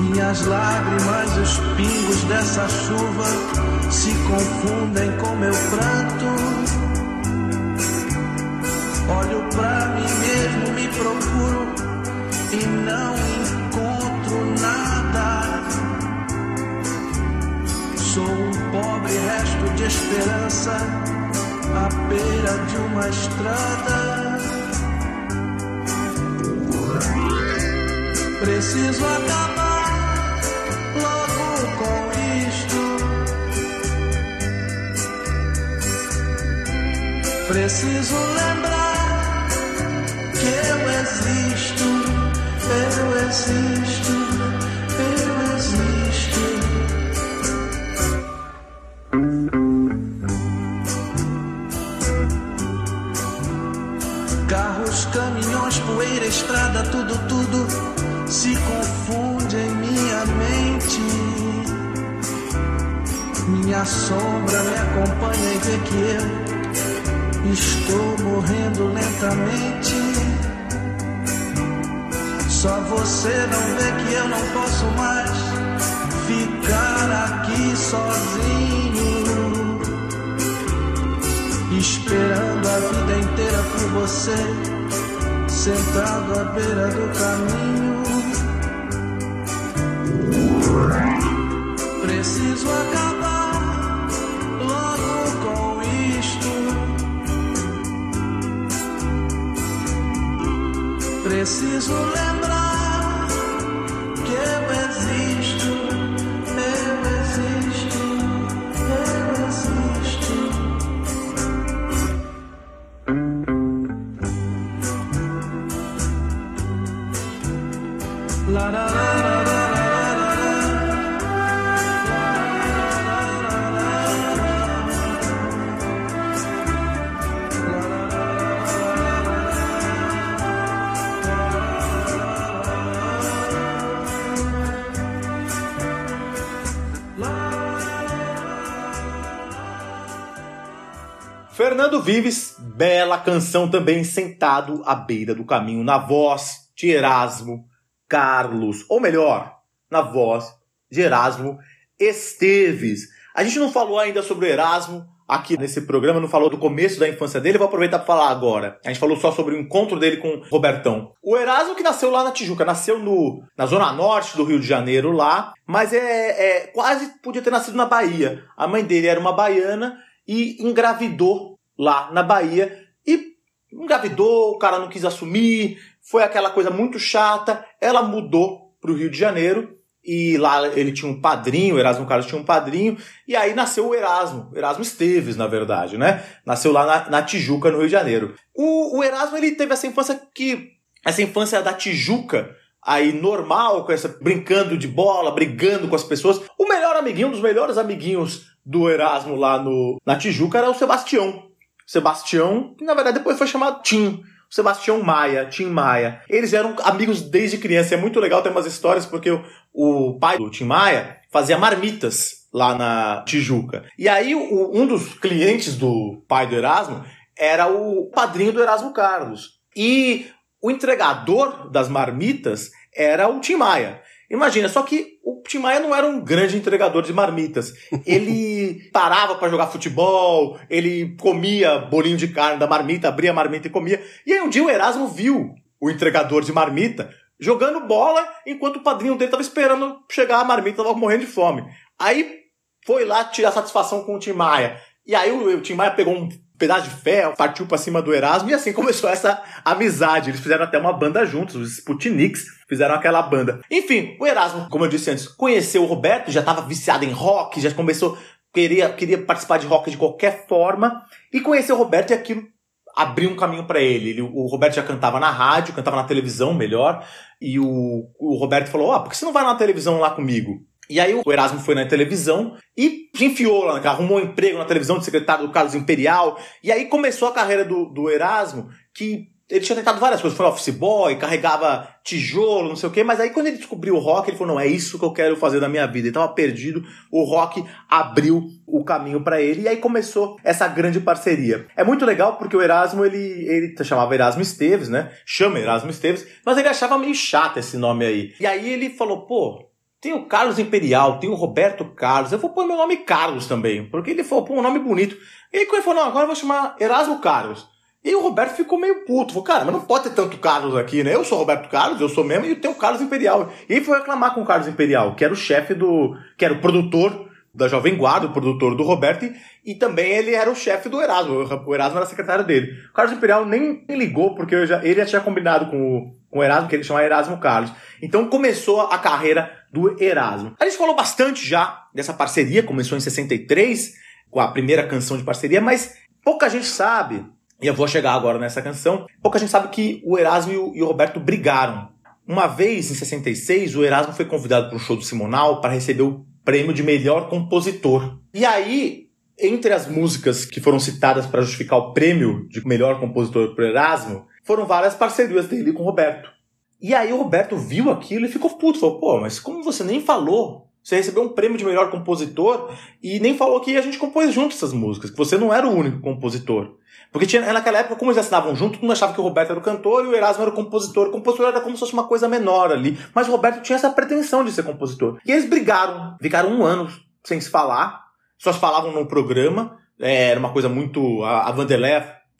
Minhas lágrimas, os pingos dessa chuva se confundem com meu pranto. Olho pra mim mesmo, me procuro e não encontro nada. Sou um pobre resto de esperança à beira de uma estrada. Preciso acabar logo com isto. Preciso lembrar que eu existo, eu existo, sombra me acompanha e vê que eu estou morrendo lentamente. Só você não vê que eu não posso mais ficar aqui sozinho esperando a vida inteira por você, sentado à beira do caminho. Preciso lembrar Vives, bela canção também, sentado à beira do caminho, na voz de Erasmo Carlos, ou melhor, na voz de Erasmo Esteves. A gente não falou ainda sobre o Erasmo aqui nesse programa, não falou do começo da infância dele, vou aproveitar para falar agora. A gente falou só sobre o encontro dele com o Robertão. O Erasmo que nasceu lá na Tijuca, nasceu no, na zona norte do Rio de Janeiro lá, mas é, é quase podia ter nascido na Bahia. A mãe dele era uma baiana e engravidou lá na Bahia e engravidou, o cara não quis assumir, foi aquela coisa muito chata, ela mudou para o Rio de Janeiro e lá ele tinha um padrinho, o Erasmo Carlos tinha um padrinho, e aí nasceu o Erasmo, Erasmo Esteves, na verdade, né? Nasceu lá na, na Tijuca, no Rio de Janeiro. O, o, Erasmo, ele teve essa infância que, essa infância da Tijuca, aí normal, com essa, brincando de bola, brigando com as pessoas. O melhor amiguinho, um dos melhores amiguinhos do Erasmo lá no, na Tijuca era o Sebastião. Sebastião, que na verdade depois foi chamado Tim. Sebastião Maia, Tim Maia. Eles eram amigos desde criança. É muito legal ter umas histórias porque o, pai do Tim Maia fazia marmitas lá na Tijuca. E aí o, um dos clientes do pai do Erasmo era o padrinho do Erasmo Carlos. E o entregador das marmitas era o Tim Maia. Imagina, só que o Tim Maia não era um grande entregador de marmitas. Ele parava para jogar futebol, ele comia bolinho de carne da marmita, abria a marmita e comia. E aí um dia o Erasmo viu o entregador de marmita jogando bola enquanto o padrinho dele estava esperando chegar a marmita, estava morrendo de fome. Aí foi lá tirar satisfação com o Tim Maia. E aí o, o Tim Maia pegou um pedaço de ferro, partiu para cima do Erasmo e assim começou essa amizade. Eles fizeram até uma banda juntos, os Sputniks fizeram aquela banda. Enfim, o Erasmo, como eu disse antes, conheceu o Roberto, já estava viciado em rock, já começou queria queria participar de rock de qualquer forma e conheceu o Roberto e aquilo abriu um caminho para ele. ele. O Roberto já cantava na rádio, cantava na televisão melhor, e o, o Roberto falou: "Ah, por que você não vai na televisão lá comigo?" E aí o Erasmo foi na televisão e enfiou lá, arrumou um emprego na televisão de secretário do Carlos Imperial. E aí começou a carreira do, do Erasmo, que ele tinha tentado várias coisas, foi office boy, carregava tijolo, não sei o quê, mas aí quando ele descobriu o rock, ele falou: não, é isso que eu quero fazer da minha vida. Ele estava perdido, o rock abriu o caminho para ele, e aí começou essa grande parceria. É muito legal porque o Erasmo, ele, ele chamava Erasmo Esteves, né? Chama Erasmo Esteves, mas ele achava meio chato esse nome aí. E aí ele falou: pô, tem o Carlos Imperial, tem o Roberto Carlos. Eu vou pôr meu nome Carlos também, porque ele falou, pô, um nome bonito. E aí quando ele falou, não, agora eu vou chamar Erasmo Carlos. E o Roberto ficou meio puto. Falou, cara, mas não pode ter tanto Carlos aqui, né? Eu sou Roberto Carlos, eu sou mesmo, e tem o Carlos Imperial. E aí foi reclamar com o Carlos Imperial, que era o chefe do. que era o produtor da Jovem Guarda, o produtor do Roberto, e, também ele era o chefe do Erasmo. O Erasmo era secretário dele. O Carlos Imperial nem ligou, porque já, ele já tinha combinado com o, com o Erasmo, que ele chamava Erasmo Carlos. Então começou a carreira do Erasmo. A gente falou bastante já dessa parceria, começou em 63, com a primeira canção de parceria, mas pouca gente sabe, e eu vou chegar agora nessa canção, pouca gente sabe que o Erasmo e o, e o Roberto brigaram. Uma vez, em 66, o Erasmo foi convidado para um show do Simonal para receber o prêmio de melhor compositor. E aí, entre as músicas que foram citadas para justificar o prêmio de melhor compositor para Erasmo, foram várias parcerias dele com o Roberto. E aí o Roberto viu aquilo e ficou puto. Falou, pô, mas como você nem falou? Você recebeu um prêmio de melhor compositor e nem falou que a gente compôs junto essas músicas, que você não era o único compositor. Porque tinha, naquela época, como eles assinavam junto, todo mundo achava que o Roberto era o cantor e o Erasmo era o compositor. O compositor era como se fosse uma coisa menor ali. Mas o Roberto tinha essa pretensão de ser compositor. E eles brigaram, ficaram um ano sem se falar, só se falavam no programa. É, era uma coisa muito. A, a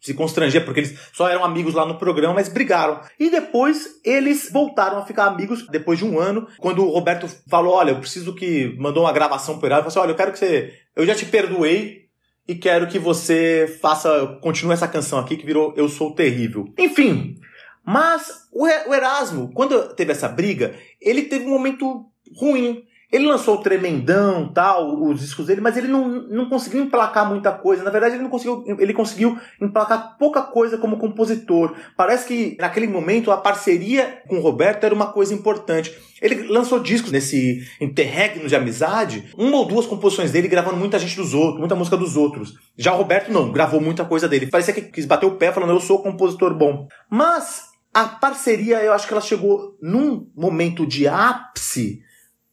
se constranger, porque eles só eram amigos lá no programa, mas brigaram. E depois eles voltaram a ficar amigos depois de um ano, quando o Roberto falou: Olha, eu preciso que. mandou uma gravação pro Erasmo, falou assim: Olha, eu quero que você. Eu já te perdoei e quero que você faça. continue essa canção aqui que virou Eu Sou Terrível. Enfim. Mas o Erasmo, quando teve essa briga, ele teve um momento ruim. Ele lançou o Tremendão, tal, os discos dele, mas ele não, não conseguiu emplacar muita coisa. Na verdade, ele não conseguiu, ele conseguiu emplacar pouca coisa como compositor. Parece que naquele momento a parceria com o Roberto era uma coisa importante. Ele lançou discos nesse interregno de amizade, uma ou duas composições dele gravando muita gente dos outros, muita música dos outros. Já o Roberto não, gravou muita coisa dele. Parecia que quis bater o pé falando eu sou compositor bom. Mas a parceria, eu acho que ela chegou num momento de ápice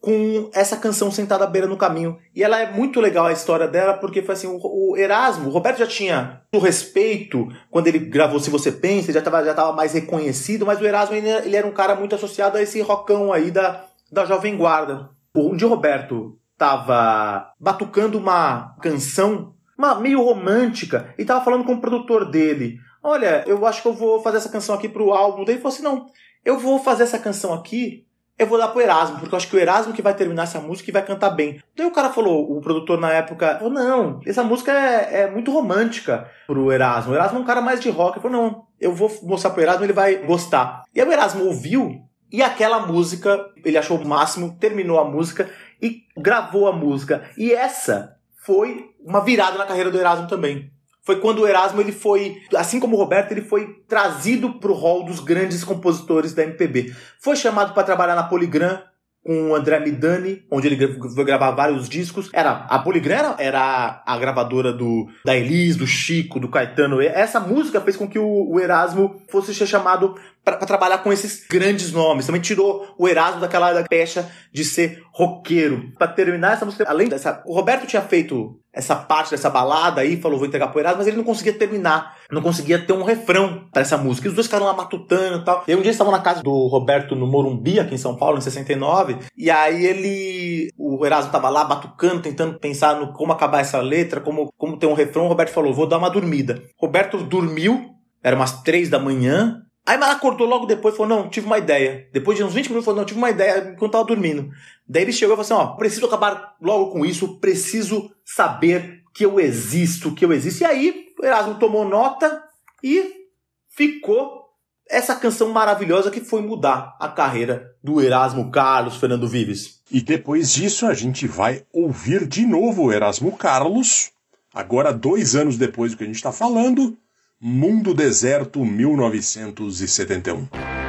com essa canção Sentada à Beira no Caminho. E ela é muito legal a história dela, porque foi assim, o, Erasmo, o Roberto já tinha o respeito quando ele gravou Se Você Pensa, ele já estava já tava mais reconhecido, mas o Erasmo ele, ele era um cara muito associado a esse rockão aí da, da Jovem Guarda. Dia o Roberto tava batucando uma canção uma, meio romântica e tava falando com o produtor dele. Olha, eu acho que eu vou fazer essa canção aqui pro álbum. Daí ele falou assim: não, eu vou fazer essa canção aqui, eu vou dar pro Erasmo, porque eu acho que o Erasmo que vai terminar essa música e vai cantar bem. Daí o cara falou, o produtor na época, falou: não, essa música é, é muito romântica pro Erasmo. O Erasmo é um cara mais de rock. Ele falou: não, eu vou mostrar pro Erasmo, ele vai gostar. E aí o Erasmo ouviu. E aquela música, ele achou o máximo, terminou a música e gravou a música. E essa foi uma virada na carreira do Erasmo também. Foi quando o Erasmo ele foi, assim como o Roberto, ele foi trazido para o hall dos grandes compositores da MPB. Foi chamado para trabalhar na Poligram com o André Midani, onde ele foi gravar vários discos. Era a Poligram era, era a gravadora do da Elis, do Chico, do Caetano. Essa música fez com que o, o Erasmo fosse chamado para trabalhar com esses grandes nomes. Também tirou o Erasmo daquela da pecha de ser roqueiro. Para terminar essa música, além dessa, o Roberto tinha feito essa parte dessa balada aí, falou vou entregar pro Erasmo, mas ele não conseguia terminar, não conseguia ter um refrão para essa música. E os dois ficaram lá matutando e tal. E aí um dia estavam na casa do Roberto no Morumbi, aqui em São Paulo, em 69, e aí ele, o Erasmo tava lá batucando, tentando pensar no como acabar essa letra, como, como ter um refrão. O Roberto falou, vou dar uma dormida. Roberto dormiu, era umas três da manhã, Aí ela acordou logo depois e falou: Não, tive uma ideia. Depois de uns 20 minutos, falou: Não, tive uma ideia enquanto tava dormindo. Daí ele chegou e falou assim: Ó, preciso acabar logo com isso, preciso saber que eu existo, que eu existo. E aí o Erasmo tomou nota e ficou essa canção maravilhosa que foi mudar a carreira do Erasmo Carlos Fernando Vives. E depois disso a gente vai ouvir de novo o Erasmo Carlos, agora dois anos depois do que a gente está falando, Mundo Deserto 1971.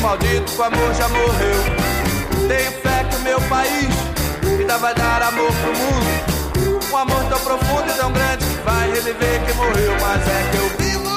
Maldito, amor já morreu. Tenho fé que o meu país ainda vai dar amor pro mundo. Um amor tão profundo e tão grande que vai reviver quem morreu. Mas é que eu vivo.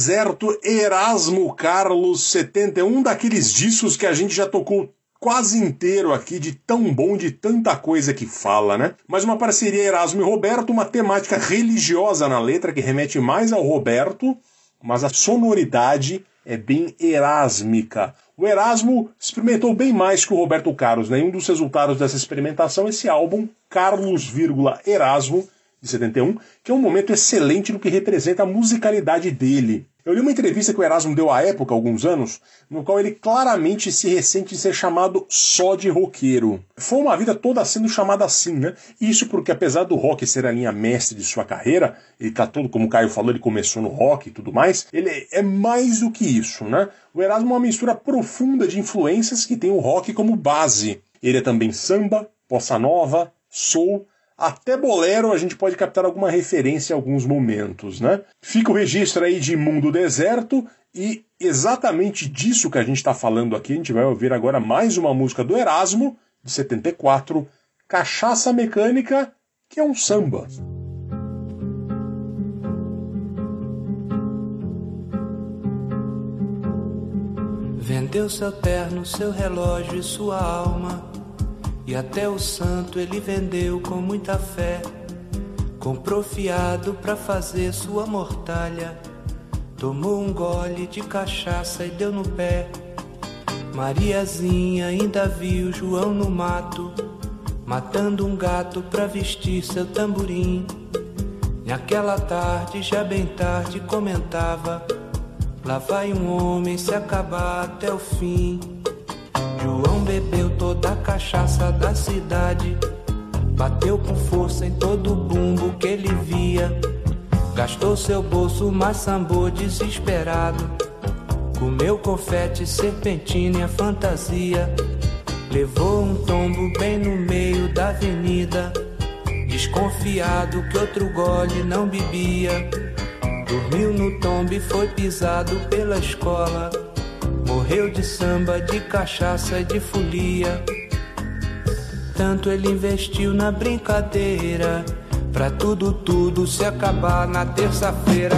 Deserto, Erasmo Carlos 71, daqueles discos que a gente já tocou quase inteiro aqui, de tão bom, de tanta coisa que fala, né? Mas uma parceria Erasmo e Roberto, uma temática religiosa na letra que remete mais ao Roberto, mas a sonoridade é bem erásmica. O Erasmo experimentou bem mais que o Roberto Carlos, né? E um dos resultados dessa experimentação é esse álbum, Carlos, Erasmo, de 71, que é um momento excelente no que representa a musicalidade dele. Eu li uma entrevista que o Erasmo deu à época, alguns anos, no qual ele claramente se ressente de ser chamado só de roqueiro. Foi uma vida toda sendo chamada assim, né? Isso porque, apesar do rock ser a linha mestre de sua carreira, ele tá todo, como o Caio falou, ele começou no rock e tudo mais, ele é mais do que isso, né? O Erasmo é uma mistura profunda de influências que tem o rock como base. Ele é também samba, bossa nova, soul, até bolero a gente pode captar alguma referência em alguns momentos, né? Fica o registro aí de Mundo Deserto e exatamente disso que a gente está falando aqui, a gente vai ouvir agora mais uma música do Erasmo, de 74, Cachaça Mecânica, que é um samba. Vendeu seu terno, seu relógio e sua alma e até o santo ele vendeu com muita fé. Comprou fiado para fazer sua mortalha. Tomou um gole de cachaça e deu no pé. Mariazinha ainda viu João no mato, matando um gato pra vestir seu tamborim. Naquela tarde, já bem tarde, comentava: Lá vai um homem se acabar até o fim. João bebeu toda a cachaça da cidade. Bateu com força em todo o bumbo que ele via. Gastou seu bolso, mas sambou desesperado. Comeu confete, serpentina e a fantasia. Levou um tombo bem no meio da avenida. Desconfiado que outro gole não bebia. Dormiu no tombo e foi pisado pela escola. Morreu de samba, de cachaça de folia. Tanto ele investiu na brincadeira, pra tudo, tudo se acabar na terça-feira.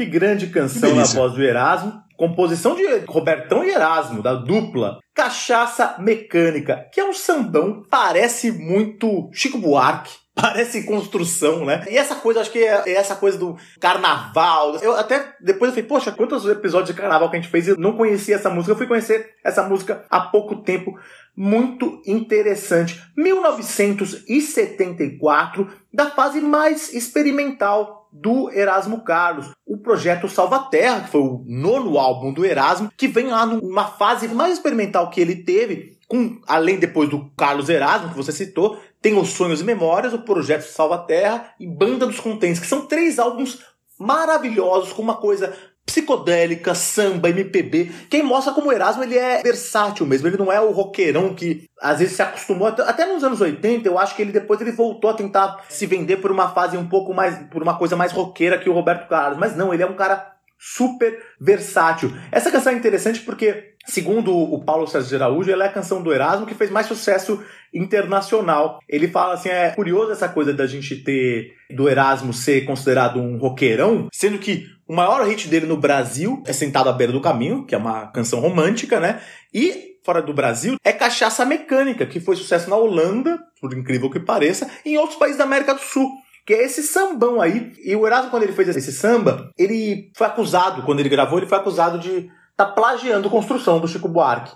Que grande canção que na voz do Erasmo. Composição de Robertão e Erasmo, da dupla. Cachaça Mecânica, que é um sambão, parece muito Chico Buarque. Parece construção, né? E essa coisa, acho que é, é essa coisa do carnaval. Eu até depois eu falei, poxa, quantos episódios de carnaval que a gente fez e eu não conhecia essa música. Eu fui conhecer essa música há pouco tempo. Muito interessante. 1974, da fase mais experimental do Erasmo Carlos, o projeto Salvaterra, que foi o nono álbum do Erasmo, que vem lá numa fase mais experimental que ele teve com além depois do Carlos Erasmo, que você citou, tem os Sonhos e Memórias, o Projeto Salva Terra e Banda dos Contentes, que são três álbuns maravilhosos, com uma coisa psicodélica, samba, MPB, quem mostra como o Erasmo ele é versátil mesmo, ele não é o roqueirão que às vezes se acostumou, até nos anos 80, eu acho que ele depois ele voltou a tentar se vender por uma fase um pouco mais, por uma coisa mais roqueira que o Roberto Carlos, mas não, ele é um cara super versátil. Essa canção é interessante porque, segundo o Paulo César de Araújo, ela é a canção do Erasmo que fez mais sucesso internacional. Ele fala assim, é curioso essa coisa da gente ter do Erasmo ser considerado um roqueirão, sendo que o maior hit dele no Brasil é Sentado à Beira do Caminho, que é uma canção romântica, né? E fora do Brasil é Cachaça Mecânica, que foi sucesso na Holanda, por incrível que pareça, e em outros países da América do Sul que é esse sambão aí. E o Erasmo, quando ele fez esse samba, ele foi acusado, quando ele gravou, ele foi acusado de tá plagiando construção do Chico Buarque.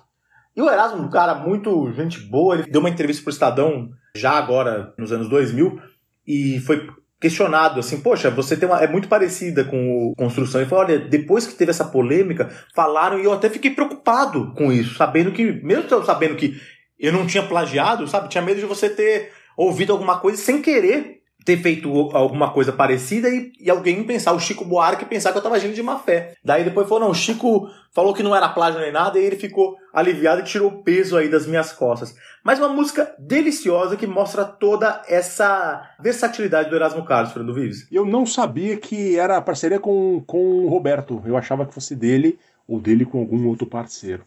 E o Erasmo, um cara muito gente boa, ele deu uma entrevista pro Estadão, já agora, nos anos 2000, e foi questionado assim, poxa, você tem uma, é muito parecida com o Construção. Ele falou, olha, depois que teve essa polêmica, falaram e eu até fiquei preocupado com isso, sabendo que, mesmo sabendo que eu não tinha plagiado, sabe, tinha medo de você ter ouvido alguma coisa sem querer ter feito alguma coisa parecida e, e, alguém pensar, o Chico Buarque pensar que eu tava agindo de má fé. Daí depois falou, não, o Chico falou que não era plágio nem nada e ele ficou aliviado e tirou o peso aí das minhas costas. Mas uma música deliciosa que mostra toda essa versatilidade do Erasmo Carlos, Fernando Vives. Eu não sabia que era parceria com, com o Roberto. Eu achava que fosse dele ou dele com algum outro parceiro.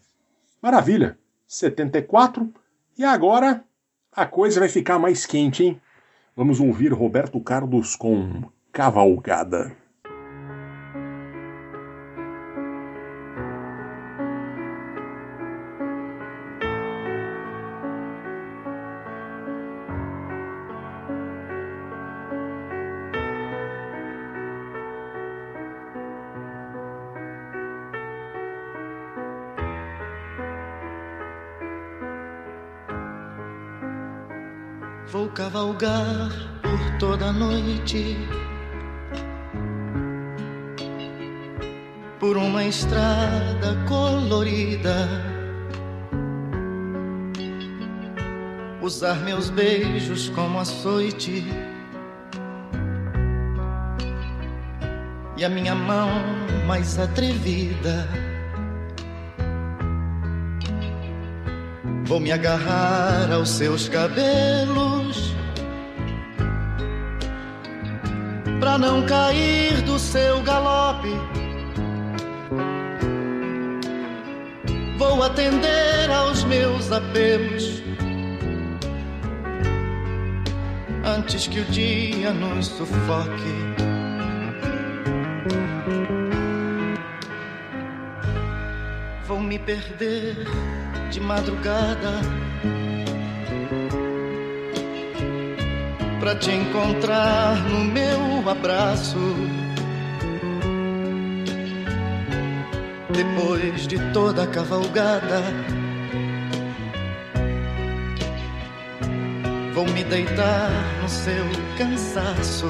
Maravilha! 74 e agora a coisa vai ficar mais quente, hein? Vamos ouvir Roberto Carlos com Cavalgada. Vou cavalgar por toda noite por uma estrada colorida. Usar meus beijos como açoite e a minha mão mais atrevida. Vou me agarrar aos seus cabelos pra não cair do seu galope. Vou atender aos meus apelos antes que o dia nos sufoque. Vou me perder de madrugada pra te encontrar no meu abraço. Depois de toda a cavalgada, vou me deitar no seu cansaço.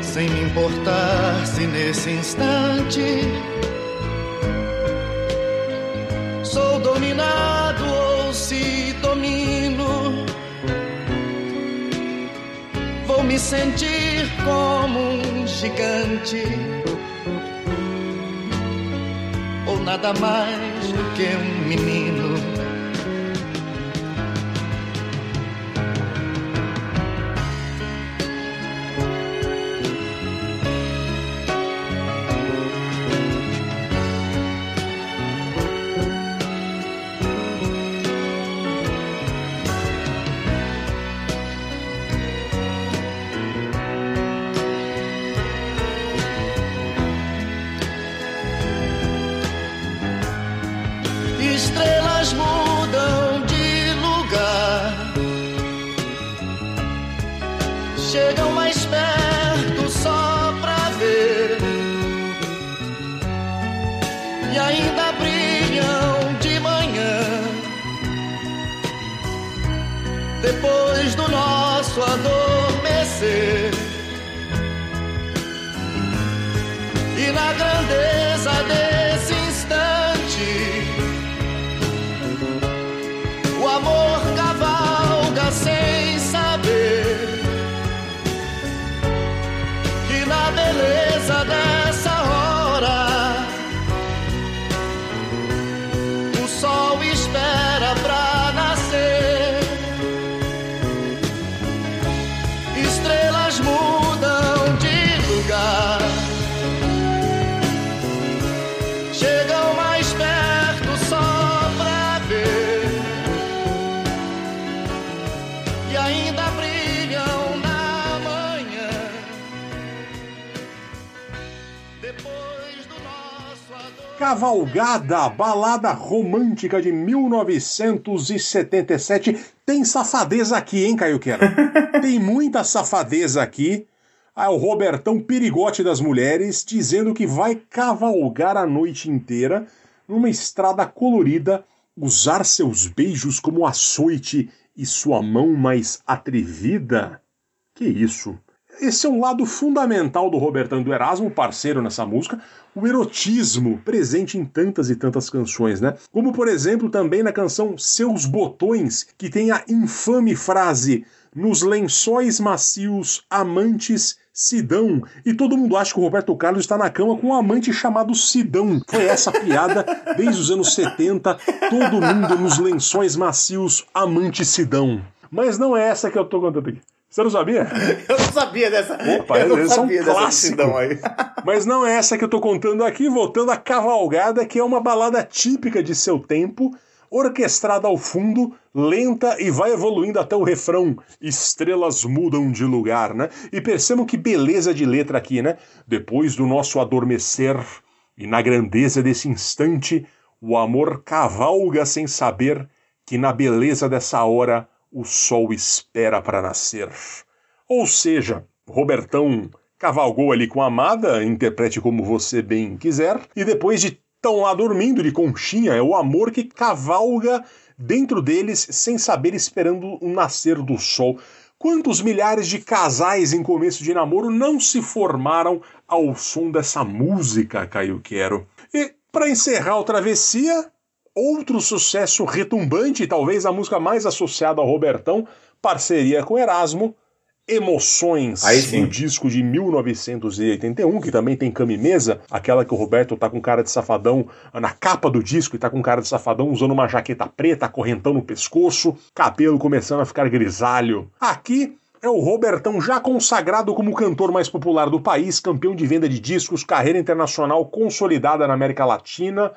Sem me importar se nesse instante sentir como um gigante, ou nada mais do que um menino. Chegam mais perto só pra ver, e ainda brilham de manhã. Depois do nosso adormecer, e na grandeza desse Cavalgada, balada romântica de 1977. Tem safadeza aqui, hein, Caio Quero? Tem muita safadeza aqui. Ah, o Robertão Perigote das Mulheres dizendo que vai cavalgar a noite inteira numa estrada colorida, usar seus beijos como açoite e sua mão mais atrevida. Que isso? Esse é um lado fundamental do Robertão e do Erasmo, parceiro nessa música, o erotismo presente em tantas e tantas canções, né? Como, por exemplo, também na canção Seus Botões, que tem a infame frase nos lençóis macios, amantes Sidão. E todo mundo acha que o Roberto Carlos está na cama com um amante chamado Sidão. Foi essa piada desde os anos 70. Todo mundo nos lençóis macios, amante Sidão. Mas não é essa que eu tô contando aqui. Você não sabia? Eu não sabia dessa. Opa, eu não esse é um sabia dessa clássico. aí. Mas não é essa que eu tô contando aqui, voltando à Cavalgada, que é uma balada típica de seu tempo, orquestrada ao fundo, lenta e vai evoluindo até o refrão. Estrelas mudam de lugar, né? E percebam que beleza de letra aqui, né? Depois do nosso adormecer e na grandeza desse instante, o amor cavalga sem saber que na beleza dessa hora o sol espera para nascer. Ou seja, Robertão cavalgou ali com a amada, interprete como você bem quiser, e depois de tão lá dormindo de conchinha, é o amor que cavalga dentro deles sem saber esperando o nascer do sol. Quantos milhares de casais em começo de namoro não se formaram ao som dessa música, Caio Quero? E para encerrar o Travessia, outro sucesso retumbante, talvez a música mais associada ao Robertão, parceria com Erasmo, Emoções, Aí sim. do disco de 1981, que também tem cama e mesa, aquela que o Roberto tá com cara de safadão na capa do disco e tá com cara de safadão usando uma jaqueta preta, correntão no pescoço, cabelo começando a ficar grisalho. Aqui é o Robertão já consagrado como o cantor mais popular do país, campeão de venda de discos, carreira internacional consolidada na América Latina.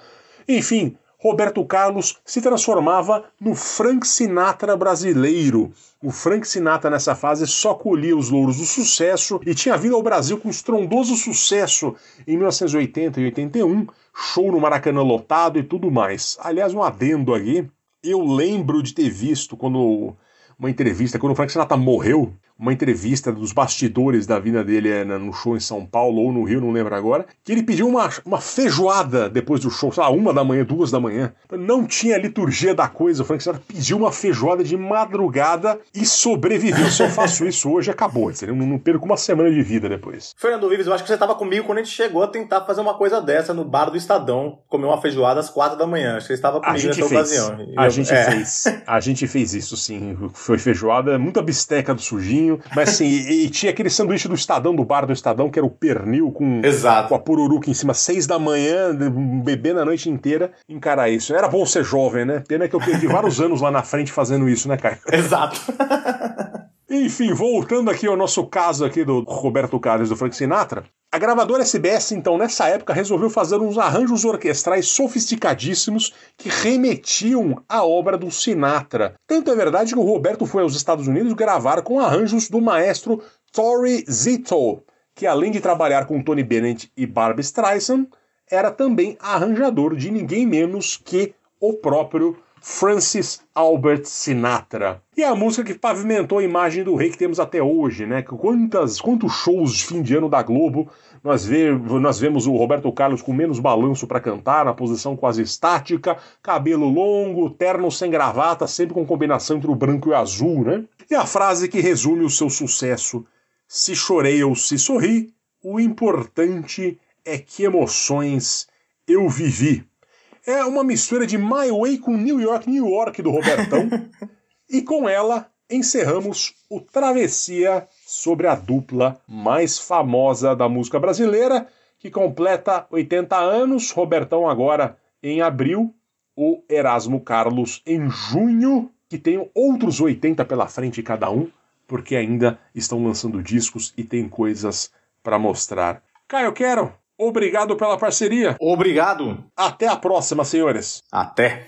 Enfim, Roberto Carlos se transformava no Frank Sinatra brasileiro. O Frank Sinatra nessa fase só colhia os louros do sucesso e tinha vindo ao Brasil com estrondoso sucesso em 1980 e 81, show no Maracanã lotado e tudo mais. Aliás, um adendo aqui, eu lembro de ter visto quando uma entrevista, quando o Frank Sinatra morreu, uma entrevista dos bastidores da vida dele é, no show em São Paulo ou no Rio, não lembro agora, que ele pediu uma, uma feijoada depois do show, sei lá, uma da manhã, duas da manhã. Não tinha liturgia da coisa, o Frank Sinatra pediu uma feijoada de madrugada e sobreviveu. Se eu faço isso hoje, acabou. Eu não, não perco uma semana de vida depois. Fernando Vives, eu acho que você estava comigo quando a gente chegou a tentar fazer uma coisa dessa no bar do Estadão, comer uma feijoada às quatro da manhã. Acho que você estava A comigo gente nessa fez. ocasião. A eu- gente é. fez. A gente fez isso, sim. Foi feijoada, muita bisteca do sujinho. Mas assim, e, e tinha aquele sanduíche do Estadão, do bar do Estadão, que era o pernil com, Exato. com a pururuca em cima, seis da manhã, bebendo a noite inteira, encarar isso. Era bom ser jovem, né? Pena que eu perdi vários anos lá na frente fazendo isso, né, Caio? Exato. Enfim, voltando aqui ao nosso caso aqui do Roberto Carlos e do Frank Sinatra, a gravadora SBS, então, nessa época, resolveu fazer uns arranjos orquestrais sofisticadíssimos que remetiam à obra do Sinatra. Tanto é verdade que o Roberto foi aos Estados Unidos gravar com arranjos do maestro Torrey Zito, que além de trabalhar com Tony Bennett e Barbra Streisand, era também arranjador de ninguém menos que o próprio Francis Albert Sinatra. E é a música que pavimentou a imagem do rei que temos até hoje, né? Quantas, quantos shows de fim de ano da Globo nós, vê, nós vemos o Roberto Carlos com menos balanço para cantar, na posição quase estática, cabelo longo, terno sem gravata, sempre com combinação entre o branco e o azul, né? E a frase que resume o seu sucesso: Se chorei ou se sorri, o importante é que emoções eu vivi. É uma mistura de My Way com New York, New York do Robertão. e com ela encerramos o Travessia sobre a dupla mais famosa da música brasileira, que completa 80 anos. Robertão agora em abril, o Erasmo Carlos em junho, que tem outros 80 pela frente cada um, porque ainda estão lançando discos e tem coisas para mostrar. Caio Quero, obrigado pela parceria. Obrigado. Até a próxima, senhores. Até.